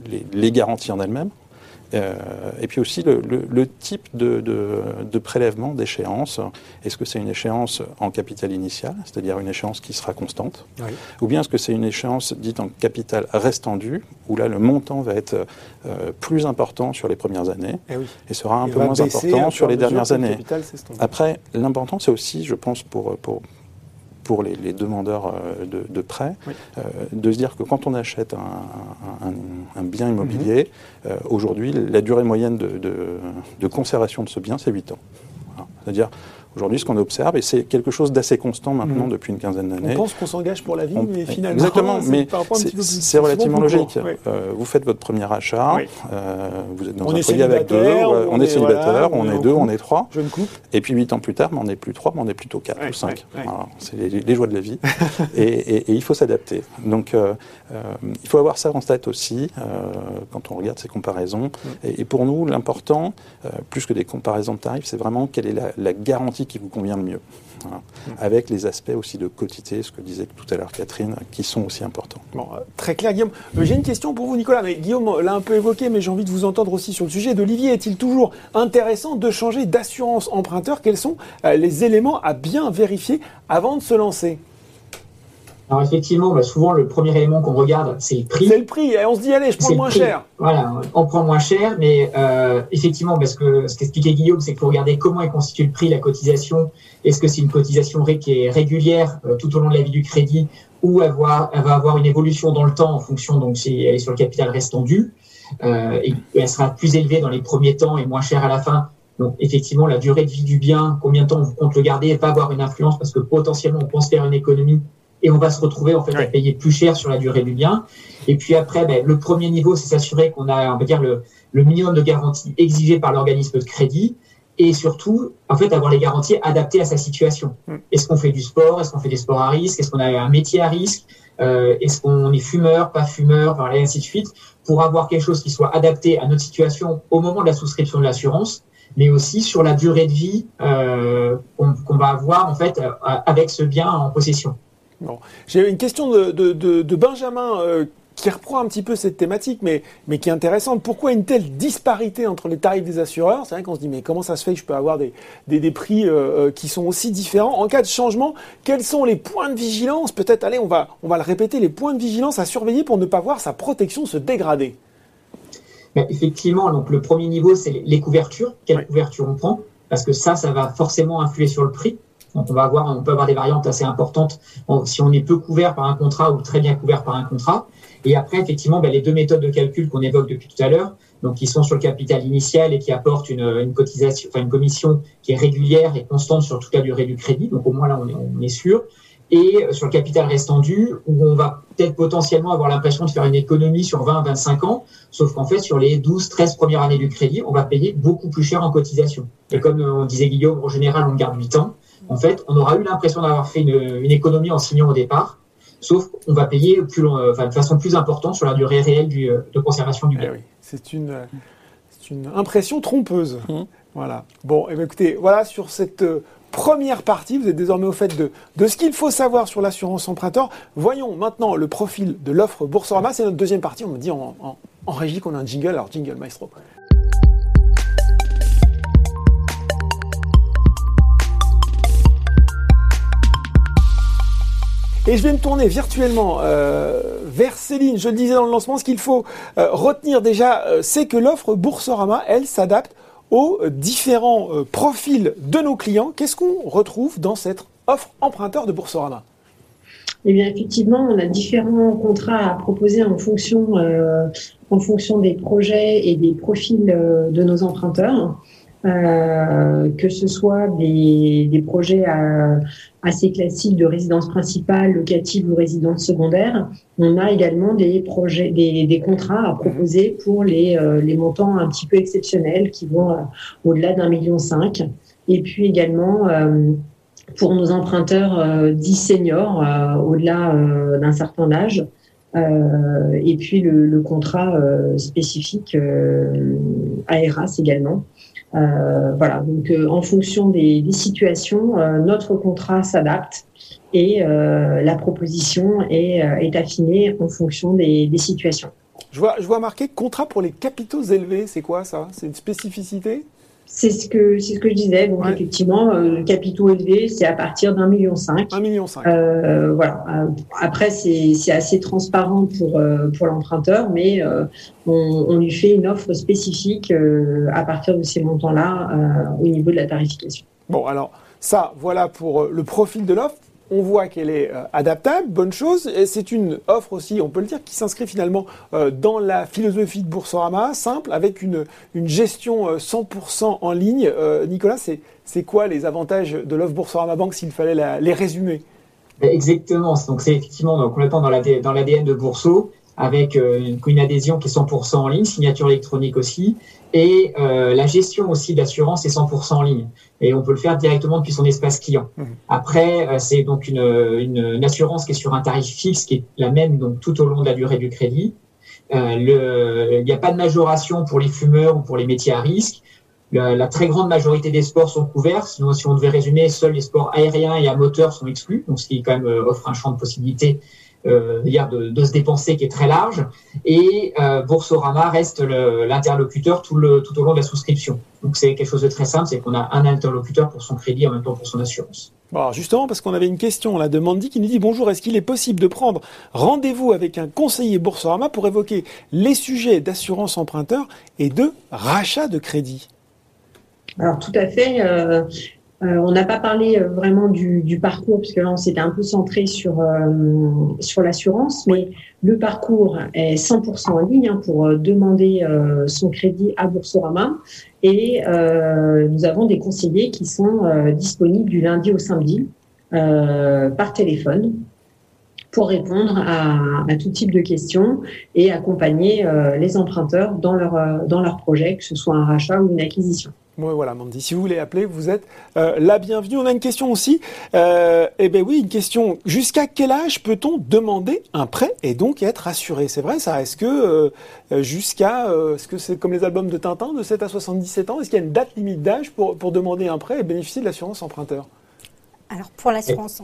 les, les, garanties en elles-mêmes, et puis aussi le, type de, prélèvement d'échéance. Est-ce que c'est une échéance en capital initial, c'est-à-dire une échéance qui sera constante, ou bien est-ce que c'est une échéance dite en capital restendu, où là le montant va être euh, plus important sur les premières années eh et, sera un peu moins important sur les dernières années. Après, l'important c'est aussi, je pense, pour, pour, pour les, demandeurs euh, de, prêts, euh, de se dire que quand on achète un, bien immobilier, mhm. euh, aujourd'hui, la durée moyenne de, conservation de ce bien, c'est 8 ans. C'est-à-dire, Aujourd'hui, ce qu'on observe, et c'est quelque chose d'assez constant maintenant mhm. depuis une quinzaine d'années. On pense qu'on s'engage pour la vie, mais finalement, exactement, mais c'est relativement logique. Euh, vous faites votre premier achat, euh, vous êtes dans un foyer avec deux, on, est célibataire, on, est deux, on est trois. Jeune couple. Et puis huit ans plus tard, on n'est plus trois, mais on est plutôt quatre ou cinq. C'est les, joies de la vie. (laughs) et, il faut s'adapter. Donc, euh, il faut avoir ça en tête aussi quand on regarde ces comparaisons. Mm. Et, pour nous, l'important, plus que des comparaisons de tarifs, c'est vraiment quelle est la garantie qui vous convient le mieux. Avec les aspects aussi de quotité, ce que disait tout à l'heure Catherine, qui sont aussi importants. Euh, très clair, Guillaume. Euh, j'ai une question pour vous, Nicolas. Mais Guillaume l'a un peu évoqué, mais j'ai envie de vous entendre aussi sur le sujet. D'Olivier, est-il toujours intéressant de changer d'assurance emprunteur? Quels sont euh, les éléments à bien vérifier avant de se lancer? Alors effectivement, bah, souvent le premier élément qu'on regarde, c'est le prix. C'est le prix. Et on se dit allez, je prends le moins cher. Voilà, on prend moins cher, mais euh, effectivement, parce que ce qu'expliquait Guillaume, c'est qu'il faut regarder comment est constitué le prix, la cotisation. Est-ce que c'est une cotisation qui est régulière euh, tout au long de la vie du crédit, ou avoir, elle va avoir une évolution dans le temps en fonction donc si elle est sur le capital restant dû, euh, et elle sera plus élevée dans les premiers temps et moins chère à la fin. Donc effectivement, la durée de vie du bien, combien de temps on compte le garder, va avoir une influence parce que potentiellement on pense faire une économie et on va se retrouver en fait à payer plus cher sur la durée du bien. Et puis après, ben, le premier niveau, c'est s'assurer qu'on a, on va dire, le, le minimum de garantie exigé par l'organisme de crédit et surtout, en fait, avoir les garanties adaptées à sa situation. Mm. Est-ce qu'on fait du sport? Est-ce qu'on fait des sports à risque? Est-ce qu'on a un métier à risque? Euh, Est-ce qu'on est fumeur, pas fumeur, et ainsi de suite, pour avoir quelque chose qui soit adapté à notre situation au moment de la souscription de l'assurance, mais aussi sur la durée de vie euh, qu'on va avoir en fait euh, avec ce bien en possession. J'ai une question de, Benjamin euh, qui reprend un petit peu cette thématique, mais, mais qui est intéressante. Pourquoi une telle disparité entre les tarifs des assureurs? C'est vrai qu'on se dit, mais comment ça se fait que je peux avoir des, des, prix euh, euh, qui sont aussi différents? En cas de changement, quels sont les points de vigilance? Peut-être, allez, on va, on va le répéter, les points de vigilance à surveiller pour ne pas voir sa protection se dégrader. effectivement, donc le premier niveau, c'est les couvertures. Quelle couverture on prend? Parce que ça, ça va forcément influer sur le prix. Donc on va avoir, on peut avoir des variantes assez importantes si on est peu couvert par un contrat ou très bien couvert par un contrat. Et après, effectivement, ben, les deux méthodes de calcul qu'on évoque depuis tout à l'heure, donc qui sont sur le capital initial et qui apportent une, cotisation, enfin une commission qui est régulière et constante sur toute la durée du crédit. Donc au moins là, on est, on sûr. Et sur le capital restant dû, où on va peut-être potentiellement avoir l'impression de faire une économie sur 20 25 ans, sauf qu'en fait, sur les 12, 13 premières années du crédit, on va payer beaucoup plus cher en cotisation. Et comme on disait Guillaume, en général, on garde 8 ans en fait, on aura eu l'impression d'avoir fait une, économie en signant au départ, sauf qu'on va payer plus de façon plus importante sur la durée réelle euh, de conservation du bien. Eh c'est une, une, impression trompeuse. Mmh. Voilà. Bon, eh écoutez, voilà sur cette euh, première partie. Vous êtes désormais au fait de, de ce qu'il faut savoir sur l'assurance emprunteur. Voyons maintenant le profil de l'offre Boursorama. C'est notre deuxième partie. On me dit en, en régie qu'on a un jingle. Alors, jingle, maestro. Et je vais me tourner virtuellement euh, vers Céline. Je le disais dans le lancement, ce qu'il faut euh, retenir déjà, euh, c'est que l'offre Boursorama, elle s'adapte aux différents profils de nos clients. Qu'est-ce qu'on retrouve dans cette offre emprunteur de Boursorama? Eh bien, effectivement, on a différents contrats à proposer en fonction, en fonction des projets et des profils de nos emprunteurs. Euh, que ce soit des, des projets euh, assez classiques de résidence principale, locative ou résidence secondaire. On a également des projets, des, des contrats à proposer pour les, euh, les montants un petit peu exceptionnels qui vont au-delà d'un million cinq. Et puis également pour nos emprunteurs dits seniors, au-delà d'un certain âge. et puis le, le contrat spécifique ARAS également. Euh, voilà, donc euh, en fonction des, situations, euh, notre contrat s'adapte et la proposition est, affinée en fonction des, situations. Je vois, je vois marqué contrat pour les capitaux élevés. C'est quoi ça? C'est une spécificité? C'est ce que c'est ce que je disais. Donc effectivement, euh, capitaux élevés, c'est à partir d'un million cinq. Un million cinq. Euh, voilà. Euh, après, c'est c'est assez transparent pour euh, pour l'emprunteur, mais on, on, lui fait une offre spécifique à partir de ces montants-là au niveau de la tarification. Bon, alors ça, voilà pour le profil de l'offre. On voit qu'elle est euh, adaptable, bonne chose. C'est une offre aussi, on peut le dire, qui s'inscrit finalement euh, dans la philosophie de Boursorama, simple, avec une, gestion 100% en ligne. Nicolas, c'est quoi les avantages de l'offre Boursorama Banque s'il fallait les résumer? Exactement. Donc c'est effectivement complètement dans l'ADN de Bourso avec une adhésion qui est 100% en ligne, signature électronique aussi, et euh, la gestion aussi d'assurance est 100% en ligne. Et on peut le faire directement depuis son espace client. Mmh. Après, euh, c'est donc une, une, assurance qui est sur un tarif fixe qui est la même donc tout au long de la durée du crédit. Euh, il n'y a pas de majoration pour les fumeurs ou pour les métiers à risque. La, la, très grande majorité des sports sont couverts. Sinon, si on devait résumer, seuls les sports aériens et à moteur sont exclus. Donc, ce qui quand même euh, offre un champ de possibilités euh, de, de, se dépenser qui est très large. Et euh, Boursorama reste l'interlocuteur tout, le, tout au long de la souscription. Donc c'est quelque chose de très simple, c'est qu'on a un interlocuteur pour son crédit en même temps pour son assurance. Bon, alors justement, parce qu'on avait une question là de Mandy qui nous dit bonjour, est-ce qu'il est possible de prendre rendez-vous avec un conseiller Boursorama pour évoquer les sujets d'assurance emprunteur et de rachat de crédit? Alors tout à fait. Euh, euh, on n'a pas parlé euh, vraiment du, parcours, puisque là, on s'était un peu centré sur, euh, sur l'assurance, mais le parcours est 100% en ligne hein, pour demander son crédit à Boursorama. Et nous avons des conseillers qui sont disponibles du lundi au samedi par téléphone pour répondre à, à, tout type de questions et accompagner les emprunteurs dans leur, dans leur projet, que ce soit un rachat ou une acquisition. Oui, voilà, Mandy. Si vous voulez appeler, vous êtes euh, la bienvenue. On a une question aussi. Euh, eh bien oui, une question. Jusqu'à quel âge peut-on demander un prêt et donc être assuré? C'est vrai ça Est-ce que euh, jusqu'à, est-ce que c'est comme les albums de Tintin, de 7 à 77 ans Est-ce qu'il y a une date limite d'âge pour, pour demander un prêt et bénéficier de l'assurance emprunteur? Alors pour l'assurance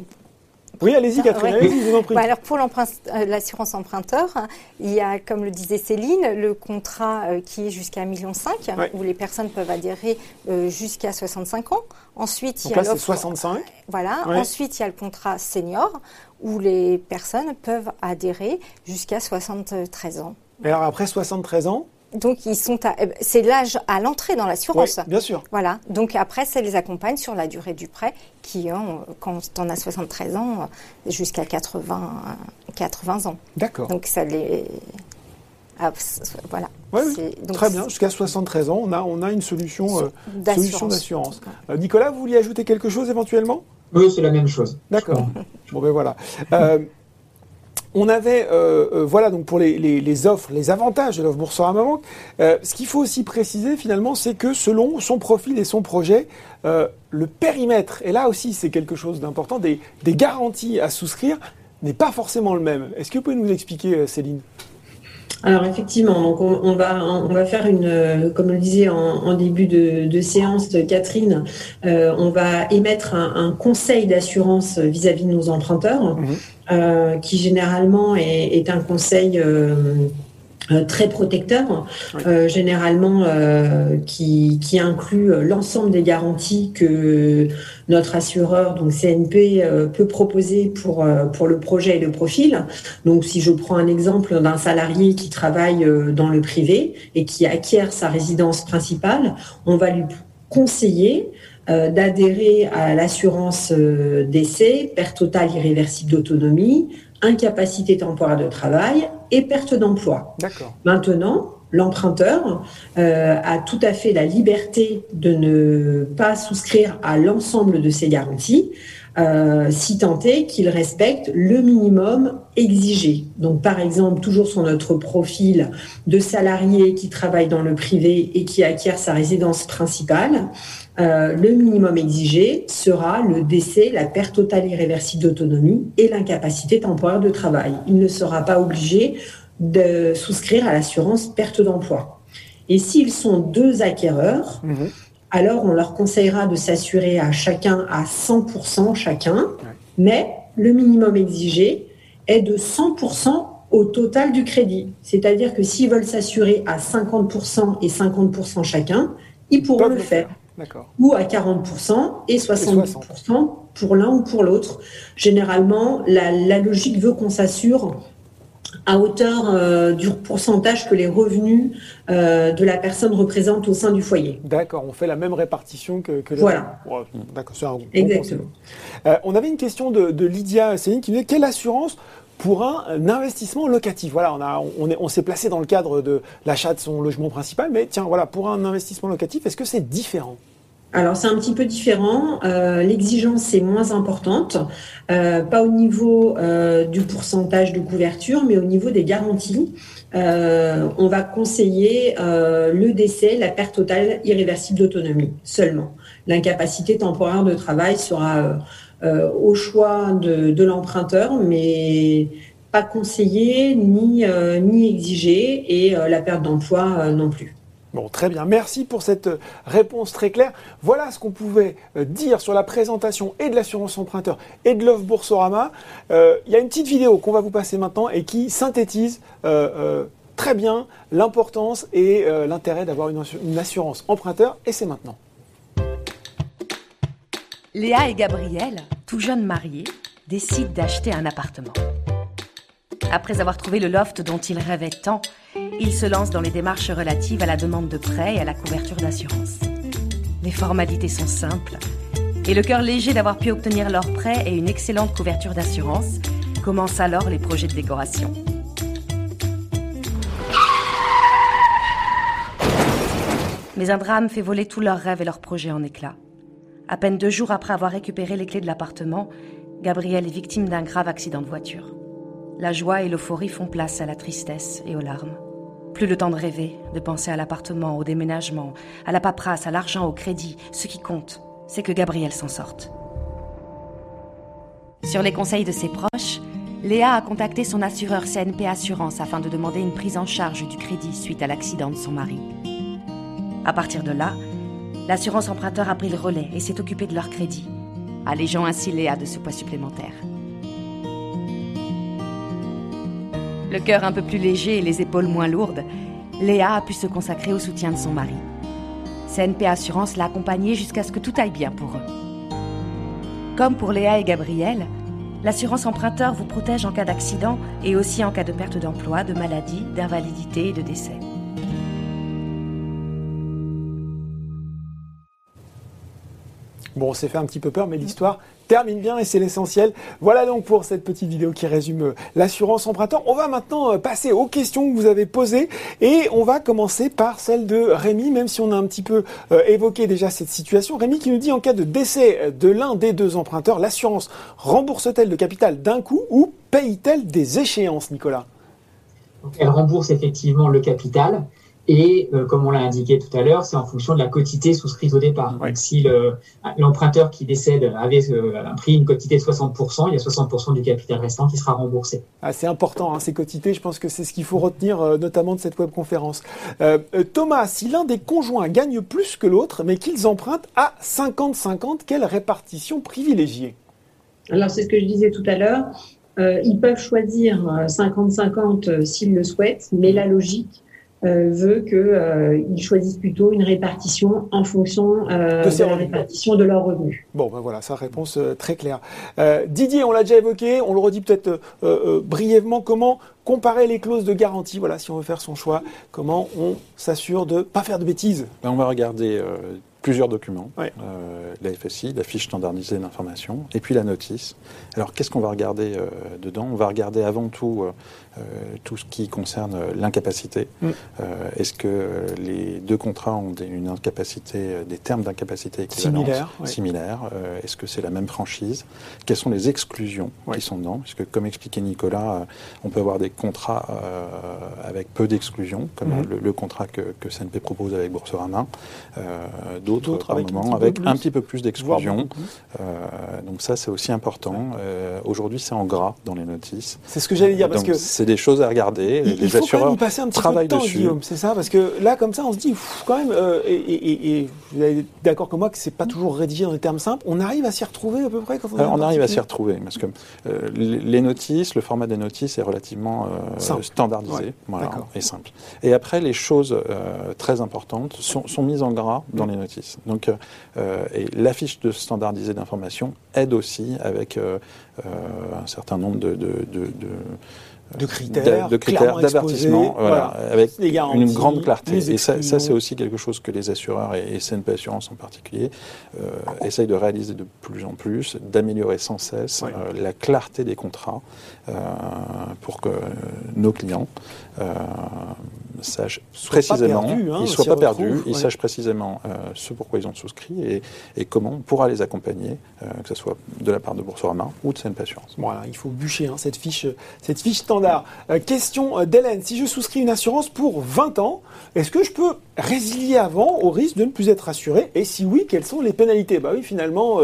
oui, allez-y, Catherine, allez vous en prie. Bah, alors pour euh, l'assurance emprunteur, il y a, comme le disait Céline, le contrat euh, qui est jusqu'à 1,5 million, où les personnes peuvent adhérer euh, jusqu'à 65 ans. Ensuite, il y a là, 65. Voilà. Ensuite, il y a le contrat senior, où les personnes peuvent adhérer jusqu'à 73 ans. Et alors après 73 ans donc ils sont, ben, c'est l'âge à l'entrée dans l'assurance. bien sûr. Voilà. Donc après, ça les accompagne sur la durée du prêt, qui ont, quand on a 73 ans, jusqu'à 80, 80 ans. D'accord. Donc ça les, ah, voilà. très bien. Jusqu'à 73 ans, on a, on a une solution, euh, d'assurance. Euh, Nicolas, vous vouliez ajouter quelque chose éventuellement? Oui, c'est la même chose. D'accord. bon ben voilà. Euh, on avait, euh, euh, voilà, donc pour les, offres, les avantages de l'offre Boursorama Banque. Euh, ce qu'il faut aussi préciser finalement, c'est que selon son profil et son projet, le périmètre, et là aussi c'est quelque chose d'important, des, garanties à souscrire n'est pas forcément le même. Est-ce que vous pouvez nous expliquer, Céline? Alors effectivement, donc on, va on va faire une, comme le disait en, début de, séance Catherine, on va émettre un, conseil d'assurance vis-à-vis de nos emprunteurs. Mmh. Euh, qui généralement est, un conseil euh, euh, très protecteur, généralement qui, inclut l'ensemble des garanties que notre assureur, donc CNP, peut proposer pour, pour le projet et le profil. Donc si je prends un exemple d'un salarié qui travaille dans le privé et qui acquiert sa résidence principale, on va lui conseiller d'adhérer à l'assurance euh, décès, perte totale irréversible d'autonomie, incapacité temporaire de travail et perte d'emploi. Maintenant, l'emprunteur euh, a tout à fait la liberté de ne pas souscrire à l'ensemble de ces garanties, si tant est qu'il respecte le minimum exigé. Donc, par exemple, toujours sur notre profil de salarié qui travaille dans le privé et qui acquiert sa résidence principale, euh, le minimum exigé sera le décès, la perte totale irréversible d'autonomie et l'incapacité temporaire de travail. Il ne sera pas obligé de souscrire à l'assurance perte d'emploi. Et s'ils sont deux acquéreurs, mhm. alors on leur conseillera de s'assurer à chacun à 100% chacun, mais le minimum exigé est de 100% au total du crédit. C'est-à-dire que s'ils veulent s'assurer à 50% et 50% chacun, ils pourront le faire ou à 40% et 70% pour l'un ou pour l'autre. Généralement, la, logique veut qu'on s'assure à hauteur du pourcentage que les revenus de la personne représentent au sein du foyer. D'accord, on fait la même répartition que, que Voilà. D'accord, c'est un Exactement. on avait une question de, de Lydia Céline qui nous disait quelle assurance pour un, investissement locatif. Voilà, on, a, on, on s'est placé dans le cadre de l'achat de son logement principal, mais tiens, voilà, pour un investissement locatif, est-ce que c'est différent? Alors c'est un petit peu différent. Euh, l'exigence est moins importante, euh, pas au niveau euh, du pourcentage de couverture, mais au niveau des garanties. on va conseiller le décès, la perte totale irréversible d'autonomie seulement. L'incapacité temporaire de travail sera au choix de, l'emprunteur, mais pas conseillé ni, euh, ni exigé et euh, la perte d'emploi non plus. Bon, très bien. Merci pour cette réponse très claire. Voilà ce qu'on pouvait dire sur la présentation et de l'assurance emprunteur et de l'offre Boursorama. Il y a une petite vidéo qu'on va vous passer maintenant et qui synthétise très bien l'importance et l'intérêt d'avoir une assurance emprunteur. Et c'est maintenant. Léa et Gabriel, tout jeunes mariés, décident d'acheter un appartement. Après avoir trouvé le loft dont ils rêvaient tant, ils se lancent dans les démarches relatives à la demande de prêt et à la couverture d'assurance. Les formalités sont simples, et le cœur léger d'avoir pu obtenir leur prêt et une excellente couverture d'assurance, commencent alors les projets de décoration. Mais un drame fait voler tous leurs rêves et leurs projets en éclats. À peine deux jours après avoir récupéré les clés de l'appartement, Gabriel est victime d'un grave accident de voiture. La joie et l'euphorie font place à la tristesse et aux larmes. Plus le temps de rêver, de penser à l'appartement, au déménagement, à la paperasse, à l'argent, au crédit. Ce qui compte, c'est que Gabriel s'en sorte. Sur les conseils de ses proches, Léa a contacté son assureur CNP Assurance afin de demander une prise en charge du crédit suite à l'accident de son mari. À partir de là, L'assurance emprunteur a pris le relais et s'est occupée de leur crédit, allégeant ainsi Léa de ce poids supplémentaire. Le cœur un peu plus léger et les épaules moins lourdes, Léa a pu se consacrer au soutien de son mari. CNP Assurance l'a accompagnée jusqu'à ce que tout aille bien pour eux. Comme pour Léa et Gabriel, l'assurance emprunteur vous protège en cas d'accident et aussi en cas de perte d'emploi, de maladie, d'invalidité et de décès. Bon, on s'est fait un petit peu peur, mais l'histoire termine bien et c'est l'essentiel. Voilà donc pour cette petite vidéo qui résume euh, l'assurance emprunteur. On va maintenant euh, passer aux questions que vous avez posées et on va commencer par celle de Rémi, même si on a un petit peu euh, évoqué déjà cette situation. Rémi qui nous dit en cas de décès de l'un des deux emprunteurs, l'assurance rembourse-t-elle le capital d'un coup ou paye-t-elle des échéances, Nicolas? Elle rembourse effectivement le capital. Et euh, comme on l'a indiqué tout à l'heure, c'est en fonction de la quotité souscrite au départ. Donc, si l'emprunteur qui décède avait euh, pris une quotité de 60%, il y a 60% du capital restant qui sera remboursé. Ah, c'est important, hein, ces quotités. Je pense que c'est ce qu'il faut retenir, euh, notamment de cette webconférence. Thomas, si l'un des conjoints gagne plus que l'autre, mais qu'ils empruntent à 50-50, quelle répartition privilégiée? Alors, c'est ce que je disais tout à l'heure. ils peuvent choisir 50-50 s'ils le souhaitent, mais la logique veut qu'ils euh, choisissent plutôt une répartition en fonction euh, de, la répartition de leurs revenus. Bon, ben voilà, sa réponse très claire. Didier, on l'a déjà évoqué, on le redit peut-être brièvement, comment comparer les clauses de garantie, voilà, si on veut faire son choix, comment on s'assure de ne pas faire de bêtises? Ben, On va regarder plusieurs documents, la FSI, la fiche standardisée d'information, et puis la notice. Alors qu'est-ce qu'on va regarder dedans? On va regarder avant tout euh, tout ce qui concerne l'incapacité. Mm. Euh, est-ce que les deux contrats ont des, une incapacité, des termes d'incapacité similaires Similaires. Euh, est-ce que c'est la même franchise? Quelles sont les exclusions qui sont dedans? Parce que, comme expliquait Nicolas, on peut avoir des contrats avec peu d'exclusions, comme mm. le, contrat que, que, CNP propose avec Boursorama. D'autres, avec, un, avec un petit peu plus d'exclusions. donc ça, c'est aussi important. Aujourd'hui, c'est en gras dans les notices. C'est ce que j'allais dire, parce que c'est des choses à regarder. Il, les faut assureurs quand même y passer un petit peu de temps, Guillaume, c'est ça? Parce que là, comme ça, on se dit, quand même, euh, et, vous êtes d'accord comme moi que c'est pas toujours rédigé dans des termes simples, on arrive à s'y retrouver à peu près quand on, on arrive à s'y retrouver, parce que euh, les notices, le format des notices est relativement euh, standardisé voilà, et simple. Et après, les choses très importantes sont, sont, mises en gras dans les notices. Donc, et la fiche de standardisé d'information aide aussi avec un certain nombre de, de, de de critères, de, critères d'avertissement, voilà, avec une grande clarté. Et ça, ça c'est aussi quelque chose que les assureurs et, CNP Assurance en particulier euh, essayent de réaliser de plus en plus, d'améliorer sans cesse euh, la clarté des contrats euh, pour que nos clients euh, sachent précisément, perdus, hein, ils soient pas perdus, ils sachent précisément euh, ce pourquoi ils ont souscrit et, et, comment on pourra les accompagner, euh, que ce soit de la part de Boursorama ou de CNP Assurance. Voilà, il faut bûcher hein, cette fiche, cette fiche standard. question d'Hélène si je souscris une assurance pour 20 ans, est-ce que je peux résilier avant au risque de ne plus être assuré? Et si oui, quelles sont les pénalités? Bah oui, finalement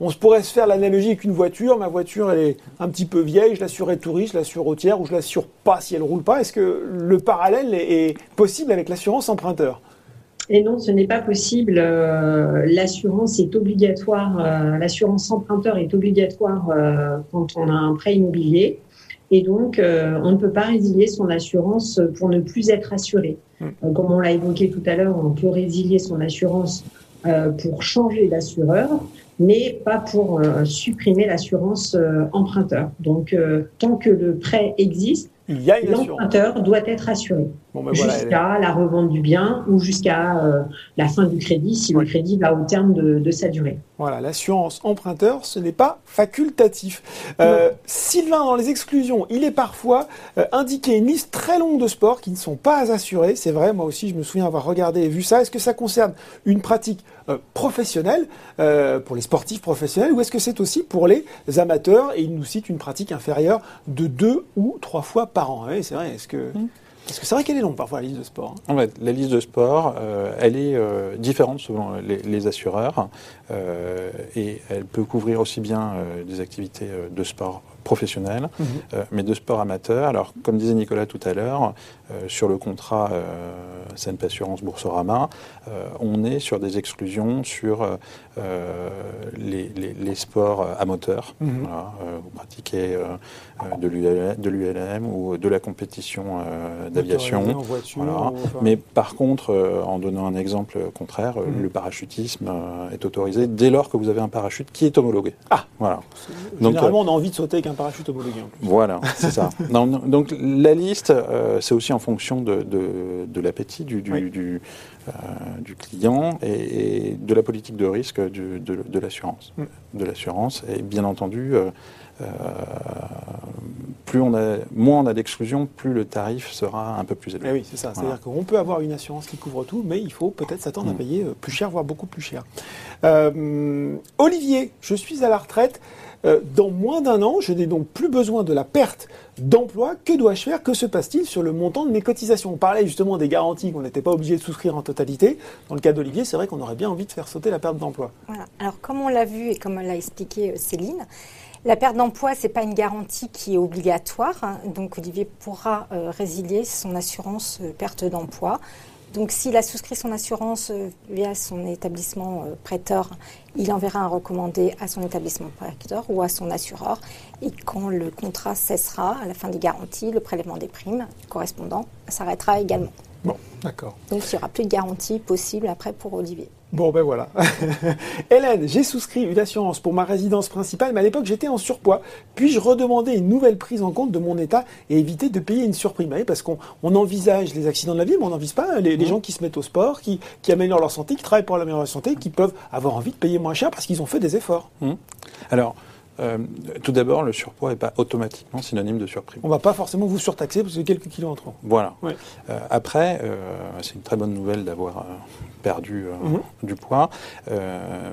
on se pourrait se faire l'analogie avec une voiture. Ma voiture, elle est un petit peu vieille, je l'assure touriste, je l'assure routière ou je l'assure pas si elle roule pas. Est-ce que le parallèle est, possible avec l'assurance emprunteur? Et non, ce n'est pas possible. Euh, l'assurance est obligatoire. Euh, l'assurance emprunteur est obligatoire euh, quand on a un prêt immobilier. Et donc, on ne peut pas résilier son assurance pour ne plus être assuré. Hmm. comme on l'a évoqué tout à l'heure, on peut résilier son assurance pour changer d'assureur mais pas pour euh, supprimer l'assurance euh, emprunteur. Donc, euh, tant que le prêt existe, l'emprunteur doit être assuré ben jusqu'à la revente du bien ou jusqu'à la fin du crédit si le crédit va au terme de, de sa durée. Voilà, l'assurance emprunteur, ce n'est pas facultatif. Sylvain, dans les exclusions, il est parfois indiqué une liste très longue de sports qui ne sont pas assurés. C'est vrai, moi aussi, je me souviens avoir regardé et vu ça. Est-ce que ça concerne une pratique professionnelle pour les sportifs professionnels ou est-ce que c'est aussi pour les amateurs? Et il nous cite une pratique inférieure de deux ou trois fois par an oui, C'est vrai, est-ce que... Mmh. Que c'est vrai qu'elle est longue parfois la liste de sport hein En fait, la liste de sport, euh, elle est euh, différente selon les, assureurs euh, et elle peut couvrir aussi bien des activités de sport professionnels, mmh. mais de sport amateur. Alors, comme disait Nicolas tout à l'heure, sur le contrat CNP Assurance Boursorama, on est sur des exclusions sur les, les, sports à moteur. Mmh. vous pratiquez de l'ULM ou de la compétition d'aviation. Mais par contre, euh, en donnant un exemple contraire, euh, mm. le parachutisme euh, est autorisé dès lors que vous avez un parachute qui est homologué. Ah Voilà. Donc, Généralement, on a envie de sauter avec un parachute homologué. Voilà, c'est ça. (laughs) donc la liste, c'est aussi en fonction de, de, l'appétit du, du, du, client et, de la politique de risque de, de l'assurance. Mm. De l'assurance. Et bien entendu, euh, plus on a, moins on a d'exclusion, plus le tarif sera un peu plus élevé. Eh oui, c'est ça. C'est-à-dire qu'on peut avoir une assurance qui couvre tout, mais il faut peut-être s'attendre à mm. payer euh, plus cher, voire beaucoup plus cher. Euh, Olivier, je suis à la retraite. Dans moins d'un an, je n'ai donc plus besoin de la perte d'emploi. Que dois-je faire? Que se passe-t-il sur le montant de mes cotisations? On parlait justement des garanties qu'on n'était pas obligé de souscrire en totalité. Dans le cas d'Olivier, c'est vrai qu'on aurait bien envie de faire sauter la perte d'emploi. Alors, comme on l'a vu et comme l'a expliqué Céline, la perte d'emploi, ce n'est pas une garantie qui est obligatoire. Hein. Donc Olivier pourra euh, résilier son assurance euh, perte d'emploi. Donc s'il a souscrit son assurance euh, via son établissement prêteur, il enverra un recommandé à son établissement prêteur ou à son assureur. Et quand le contrat cessera, à la fin des garanties, le prélèvement des primes correspondant s'arrêtera également. Bon, d'accord. Donc il n'y aura plus de garantie possible après pour Olivier. Bon, ben voilà. (laughs) Hélène, j'ai souscrit une assurance pour ma résidence principale, mais à l'époque j'étais en surpoids. Puis-je redemander une nouvelle prise en compte de mon état et éviter de payer une surprime? Oui, Parce qu'on envisage les accidents de la vie, mais on n'envisage pas les, mmh. gens qui se mettent au sport, qui, améliorent leur santé, qui travaillent pour l'amélioration de la santé, qui peuvent avoir envie de payer moins cher parce qu'ils ont fait des efforts. Mmh. Alors, euh, tout d'abord, le surpoids n'est pas automatiquement synonyme de surprime. On ne va pas forcément vous surtaxer parce que quelques kilos en trop. Voilà. Euh, après, euh, c'est une très bonne nouvelle d'avoir perdu mhm. du poids.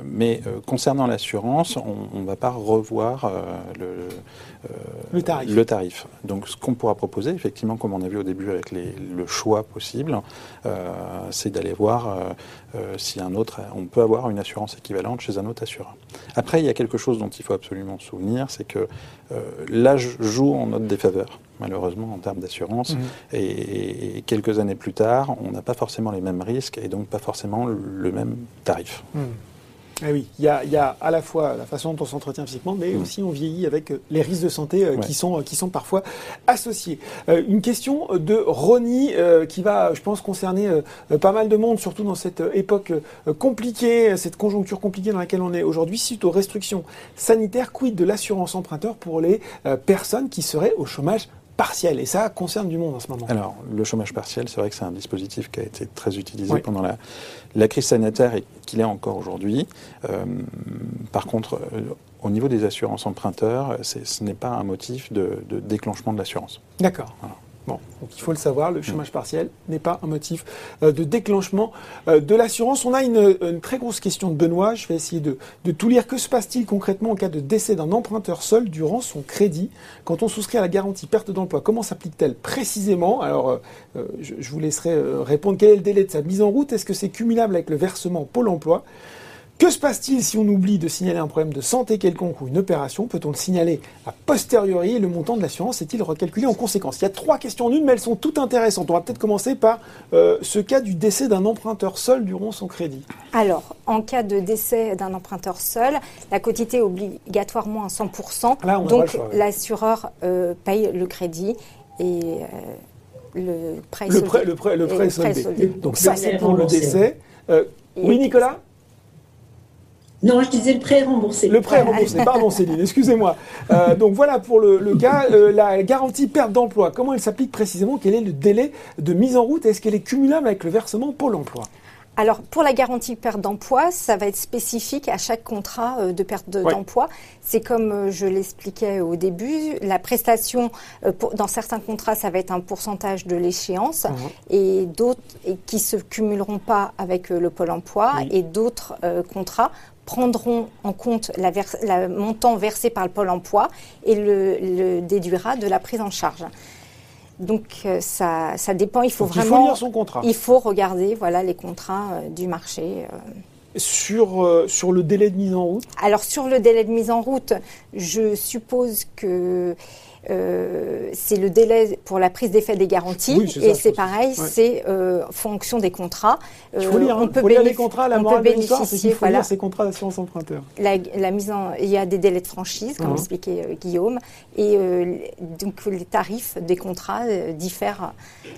mais concernant l'assurance, on ne va pas revoir le, le, tarif. le tarif. Donc ce qu'on pourra proposer, effectivement, comme on a vu au début avec le choix possible, c'est d'aller voir si un autre, on peut avoir une assurance équivalente chez un autre assureur. Après, il y a quelque chose dont il faut absolument souvenir, c'est que euh, l'âge joue en notre défaveur, malheureusement, en termes d'assurance. Mhm. Et, quelques années plus tard, on n'a pas forcément les mêmes risques et donc pas forcément le même tarif. Mhm. Eh oui, il y, a, à la fois la façon dont on s'entretient physiquement, mais mm. aussi on vieillit avec euh, les risques de santé euh, qui, sont, euh, qui sont parfois associés. une question de Ronnie qui va, je pense, concerner pas mal de monde, surtout dans cette époque compliquée, cette conjoncture compliquée dans laquelle on est aujourd'hui, suite aux restrictions sanitaires. Quid de l'assurance emprunteur pour les personnes qui seraient au chômage partiel. Et ça concerne du monde en ce moment. Alors, le chômage partiel, c'est vrai que c'est un dispositif qui a été très utilisé pendant la, la, crise sanitaire et qu'il est encore aujourd'hui. Euh, par contre, euh, au niveau des assurances emprunteurs, ce n'est pas un motif de, de déclenchement de l'assurance. D'accord. Voilà. Bon, donc il faut le savoir, le chômage partiel n'est pas un motif euh, de déclenchement euh, de l'assurance. On a une, très grosse question de Benoît, je vais essayer de, tout lire. Que se passe-t-il concrètement en cas de décès d'un emprunteur seul durant son crédit? Quand on souscrit à la garantie perte d'emploi, comment s'applique-t-elle précisément? Alors, euh, je, je, vous laisserai répondre. Quel est le délai de sa mise en route? Est-ce que c'est cumulable avec le versement Pôle emploi? Que se passe-t-il si on oublie de signaler un problème de santé quelconque ou une opération? Peut-on le signaler a posteriori? Le montant de l'assurance est-il recalculé en conséquence? Il y a trois questions en une, mais elles sont toutes intéressantes. On va peut-être commencer par euh, ce cas du décès d'un emprunteur seul durant son crédit. Alors, en cas de décès d'un emprunteur seul, la quotité est obligatoirement à 100%. donc, l'assureur euh, paye le crédit et euh, le prêt le prêt, le prêt, le prêt, soldé. Donc, ça, c'est pour le décès. oui, Nicolas? Non, je disais le prêt remboursé. Le prêt remboursé, pardon Céline, excusez-moi. Euh, donc voilà pour le, cas, euh, la garantie perte d'emploi. Comment elle s'applique précisément? Quel est le délai de mise en route? Est-ce qu'elle est cumulable avec le versement Pôle emploi? Alors, pour la garantie perte d'emploi, ça va être spécifique à chaque contrat euh, de perte d'emploi. C'est comme je l'expliquais au début, la prestation, dans certains contrats, ça va être un pourcentage de l'échéance, mhm. et d'autres qui se cumuleront pas avec le Pôle emploi, et d'autres contrats prendront en compte la, montant versé par le Pôle emploi et le, déduira de la prise en charge. Donc euh, ça, ça, dépend. Il faut vraiment. Il faut lire son contrat. Il faut regarder voilà les contrats euh, du marché. Euh. Sur, sur le délai de mise en route? Alors sur le délai de mise en route, je suppose que euh, c'est le délai pour la prise d'effet des garanties. et c'est pareil, c'est euh, fonction des contrats. il faut lire, on peut lire les contrats. La morale bénéficier, faut lire ces contrats d'assurance emprunteur. La, la, mise en, il y a des délais de franchise, comme uh-huh. expliquait euh, Guillaume, et donc les tarifs des contrats diffèrent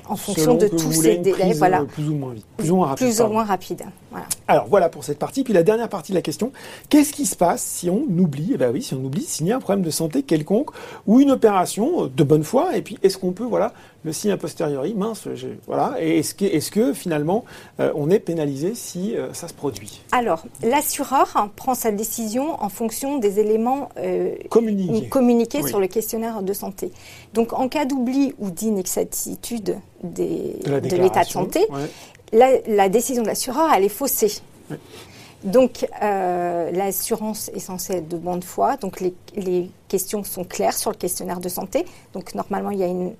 en fonction de tous ces délais. voilà. Plus ou moins vite. Plus ou moins rapide. Plus ou moins rapide. Voilà. Alors voilà pour cette partie. Puis la dernière partie de la question qu'est-ce qui se passe si on oublie Eh ben oui, si on oublie signer un problème de santé quelconque ou une opération de bonne foi Et puis, est-ce qu'on peut, voilà, le signer a posteriori Mince, voilà. Et est-ce que, est que finalement, euh, on est pénalisé si euh, ça se produit? Alors, l'assureur prend sa décision en fonction des éléments euh, communiqués, sur le questionnaire de santé. Donc, en cas d'oubli ou d'inexactitude de l'état de santé, la, décision de l'assureur, elle est faussée. Donc, euh, l'assurance est censée être de bonne foi. Donc, les, questions sont claires sur le questionnaire de santé. Donc, normalement, il y a une,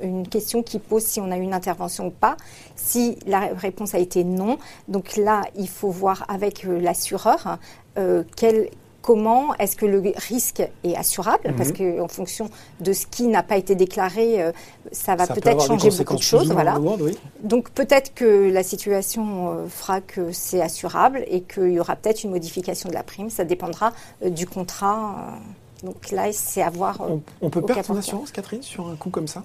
une, question qui pose si on a eu une intervention ou pas. Si la réponse a été non, donc là, il faut voir avec euh, l'assureur euh, quel, comment est-ce que le risque est assurable Parce mhm. qu'en fonction de ce qui n'a pas été déclaré, euh, ça va peut-être changer beaucoup de choses. Voilà. Donc peut-être que la situation euh, fera que c'est assurable et qu'il y aura peut-être une modification de la prime. Ça dépendra euh, du contrat. donc là, c'est à voir. On, peut perdre son assurance, Catherine, sur un coup comme ça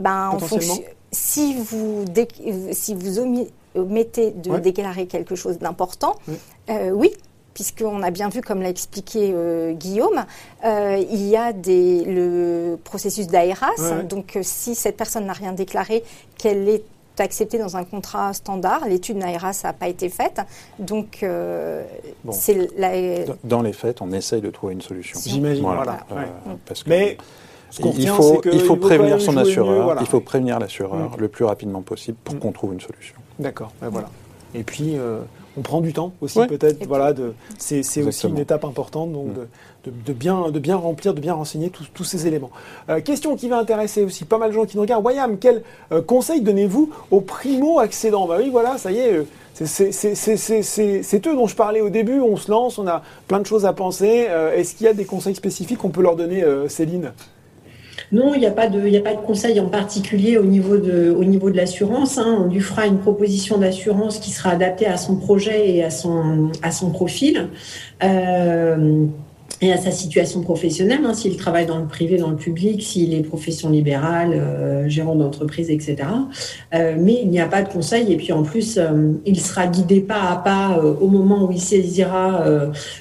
ben, en fonction, si vous, si vous omettez de déclarer quelque chose d'important, oui, puisqu'on a bien vu, comme l'a expliqué euh, Guillaume, euh, il y a des, le processus d'ARAS. Donc, euh, si cette personne n'a rien déclaré, qu'elle est acceptée dans un contrat standard. L'étude d'ARAS n'a pas été faite. Donc, c'est Dans les faits, on essaye de trouver une solution. J'imagine, voilà. Parce que Mais il faut, il faut prévenir son assureur, il faut prévenir l'assureur mm. le plus rapidement possible pour mm. qu'on trouve une solution. D'accord, ben voilà. Et puis, on prend du temps aussi peut-être. Voilà, c'est, aussi une étape importante donc mm. de, bien, de bien remplir, de bien renseigner tous ces éléments. Euh, question qui va intéresser aussi pas mal de gens qui nous regardent. Wayam, quel euh, conseil donnez-vous aux primo-accédants? Bah oui, voilà, ça y est. Euh, c'est eux dont je parlais au début, on se lance, on a plein de choses à penser. Est-ce qu'il y a des conseils spécifiques qu'on peut leur donner, Céline? Non, il n'y a pas de, conseil en particulier au niveau de, l'assurance. Hein. On lui fera une proposition d'assurance qui sera adaptée à son projet et à son, profil. Euh, et à sa situation professionnelle, hein, s'il travaille dans le privé, dans le public, s'il est profession libérale, euh, gérant d'entreprise, etc. Euh, mais il n'y a pas de conseil et puis en plus, il sera guidé pas à pas au moment où il saisira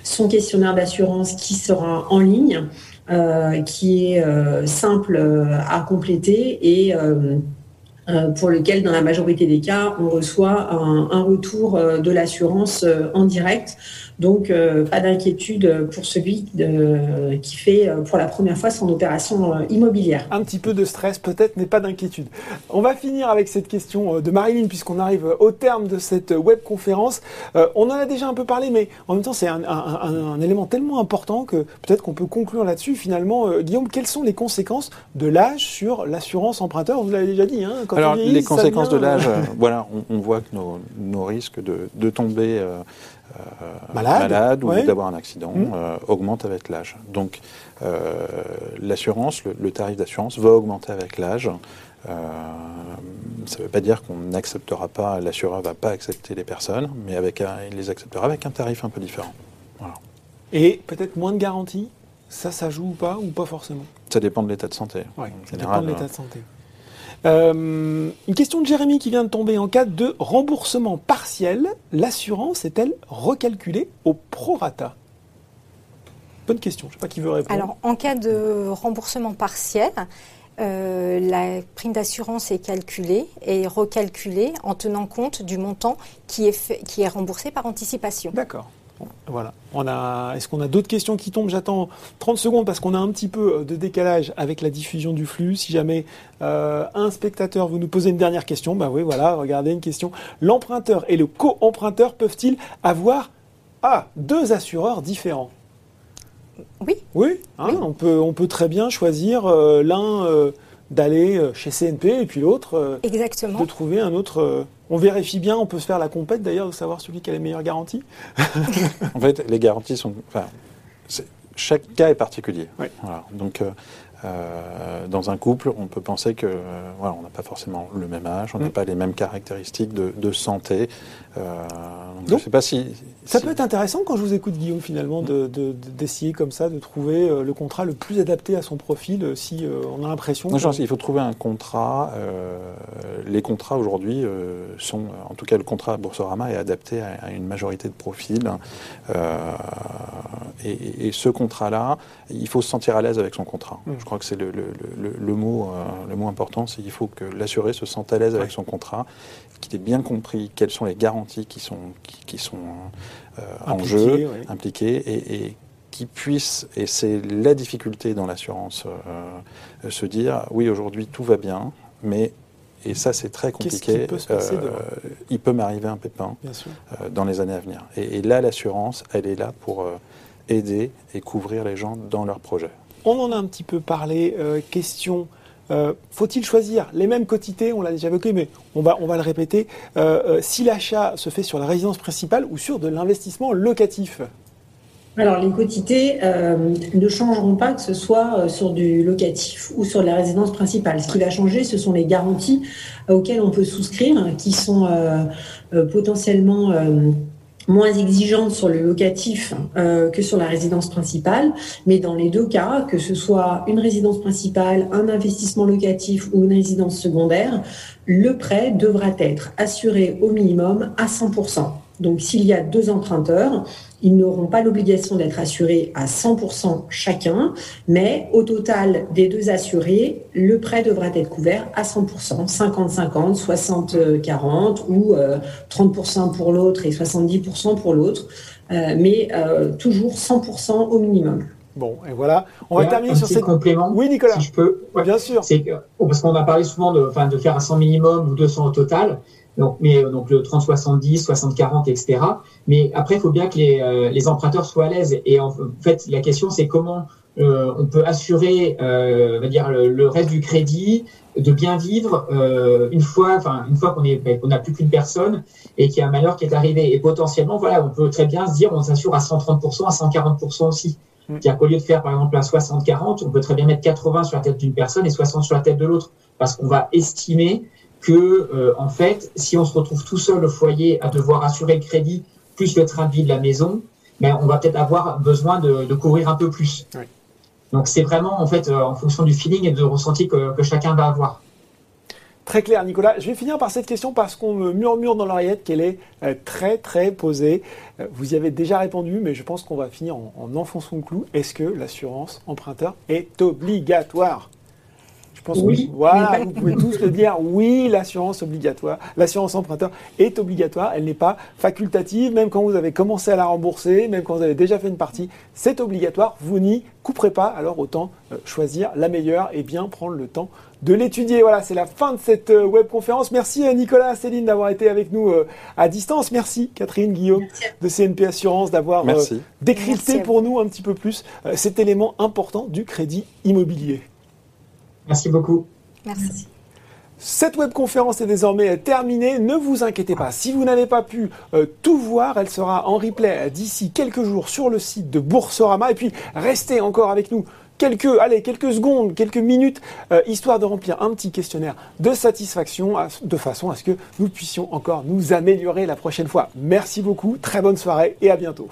son questionnaire d'assurance qui sera en ligne qui est simple à compléter et pour lequel, dans la majorité des cas, on reçoit un, un retour de l'assurance en direct donc, euh, pas d'inquiétude pour celui qui fait euh, pour la première fois son opération euh, immobilière. Un petit peu de stress peut-être, mais pas d'inquiétude. On va finir avec cette question de Marilyn, puisqu'on arrive au terme de cette web conférence. on en a déjà un peu parlé, mais en même temps, c'est un, élément tellement important que peut-être qu'on peut conclure là-dessus. Finalement, Guillaume, quelles sont les conséquences de l'âge sur l'assurance emprunteur? Vous l'avez déjà dit. Hein, quand Alors, les conséquences de l'âge, voilà, on, voit que nos, risques de, tomber euh, malade, ou d'avoir un accident mmh. euh, augmente avec l'âge. Donc euh, l'assurance, le, tarif d'assurance va augmenter avec l'âge. ça ne veut pas dire qu'on n'acceptera pas, l'assureur ne va pas accepter les personnes, mais avec il les acceptera avec un tarif un peu différent. Et peut-être moins de garantie Ça, ça joue ou pas, ou pas forcément? Ça dépend de l'état de santé. ça dépend de l'état de santé. Euh, une question de Jérémy qui vient de tomber. En cas de remboursement partiel, l'assurance est-elle recalculée au prorata? Bonne question. Je ne sais pas qui veut répondre. Alors, en cas de remboursement partiel, euh, la prime d'assurance est calculée et recalculée en tenant compte du montant qui est, qui est remboursé par anticipation. D'accord. Voilà. On a, est-ce qu'on a d'autres questions qui tombent? J'attends 30 secondes parce qu'on a un petit peu euh, de décalage avec la diffusion du flux. Si jamais euh, un spectateur veut nous poser une dernière question, bah oui, voilà, regardez une question. L'emprunteur et le co-emprunteur peuvent-ils avoir ah, deux assureurs différents? Oui. Oui, hein, On, peut, on peut très bien choisir euh, l'un d'aller chez CNP et puis l'autre Exactement. de trouver un autre on vérifie bien, on peut se faire la compète d'ailleurs de savoir celui qui a les meilleures garanties. (laughs) (laughs) en fait, les garanties sont. Enfin, chaque cas est particulier. Donc, euh, euh, dans un couple, on peut penser que euh, voilà, on n'a pas forcément le même âge, on n'a mm. pas les mêmes caractéristiques de, santé. Euh, donc, je sais pas si, ça peut être intéressant quand je vous écoute Guillaume finalement d'essayer de, comme ça de trouver le contrat le plus adapté à son profil si on a l'impression. Non, il faut trouver un contrat. les contrats aujourd'hui sont, en tout cas le contrat Boursorama est adapté à, une majorité de profils. Et, ce contrat-là, il faut se sentir à l'aise avec son contrat. Mm. Je crois que c'est le, le, mot, euh, le mot important, c'est qu'il faut que l'assuré se sente à l'aise avec son contrat, qu'il ait bien compris quelles sont les garanties qui sont, qui, sont euh, en jeu, impliquées, et, et qu'il puisse, et c'est la difficulté dans l'assurance, euh, se dire, oui, aujourd'hui tout va bien, mais et ça, c'est très compliqué. Peut il peut m'arriver un pépin dans les années à venir. Et, et là, l'assurance, elle est là pour aider et couvrir les gens dans leurs projets. On en a un petit peu parlé. Euh, question euh, faut-il choisir les mêmes quotités On l'a déjà évoqué, mais on va, le répéter. Euh, si l'achat se fait sur la résidence principale ou sur de l'investissement locatif alors, les quotités ne changeront pas que ce soit sur du locatif ou sur la résidence principale. Ce qui va changer, ce sont les garanties auxquelles on peut souscrire, qui sont potentiellement moins exigeante sur le locatif euh, que sur la résidence principale, mais dans les deux cas, que ce soit une résidence principale, un investissement locatif ou une résidence secondaire, le prêt devra être assuré au minimum à 100%. Donc s'il y a deux emprunteurs, ils n'auront pas l'obligation d'être assurés à 100% chacun, mais au total des deux assurés, le prêt devra être couvert à 100%, 50-50, 60-40 ou 30% euh, pour l'autre et 70% pour l'autre, euh, mais euh, toujours 100% au minimum. Bon, et voilà. On va terminer sur ces compléments. Oui, Nicolas. Si je peux. Bien sûr. parce qu'on a parlé souvent de, de faire un 100 minimum ou 200 au total. Donc, mais euh, donc le 30-70, 60-40, etc. Mais après, il faut bien que les, euh, les, emprunteurs soient à l'aise. Et en fait, la question, c'est comment euh, on peut assurer, euh, va dire, le, reste du crédit, de bien vivre euh, une fois, enfin une fois qu'on est, ben, qu'on n'a plus qu'une personne et qu'il y a un malheur qui est arrivé. Et potentiellement, voilà, on peut très bien se dire, on s'assure à 130%, à 140% aussi. Mmh. C'est-à-dire qu'au lieu de faire par exemple un 60-40, on peut très bien mettre 80 sur la tête d'une personne et 60 sur la tête de l'autre, parce qu'on va estimer que, euh, en fait, si on se retrouve tout seul au foyer à devoir assurer le crédit plus le train de vie de la maison, ben, on va peut-être avoir besoin de, de, couvrir un peu plus. Donc c'est vraiment en fait euh, en fonction du feeling et du ressenti que, que chacun va avoir. Très clair, Nicolas. Je vais finir par cette question parce qu'on me murmure dans l'oreillette qu'elle est euh, très très posée. Vous y avez déjà répondu, mais je pense qu'on va finir en, en enfonçant le clou. Est-ce que l'assurance emprunteur est obligatoire? Oui. voilà, vous pouvez tous le dire. Oui, l'assurance obligatoire, l'assurance emprunteur est obligatoire. Elle n'est pas facultative, même quand vous avez commencé à la rembourser, même quand vous avez déjà fait une partie, c'est obligatoire. Vous n'y couperez pas. Alors autant euh, choisir la meilleure et bien prendre le temps de l'étudier. Voilà, c'est la fin de cette euh, webconférence. Merci à Nicolas, Céline d'avoir été avec nous euh, à distance. Merci Catherine, Guillaume de CNP Assurance d'avoir décrypté pour nous un petit peu plus cet élément important du crédit immobilier. Merci beaucoup. Merci. Cette webconférence est désormais terminée. Ne vous inquiétez pas. Si vous n'avez pas pu euh, tout voir, elle sera en replay d'ici quelques jours sur le site de Boursorama. Et puis, restez encore avec nous quelques, allez, quelques secondes, quelques minutes, euh, histoire de remplir un petit questionnaire de satisfaction, de façon à ce que nous puissions encore nous améliorer la prochaine fois. Merci beaucoup, très bonne soirée et à bientôt.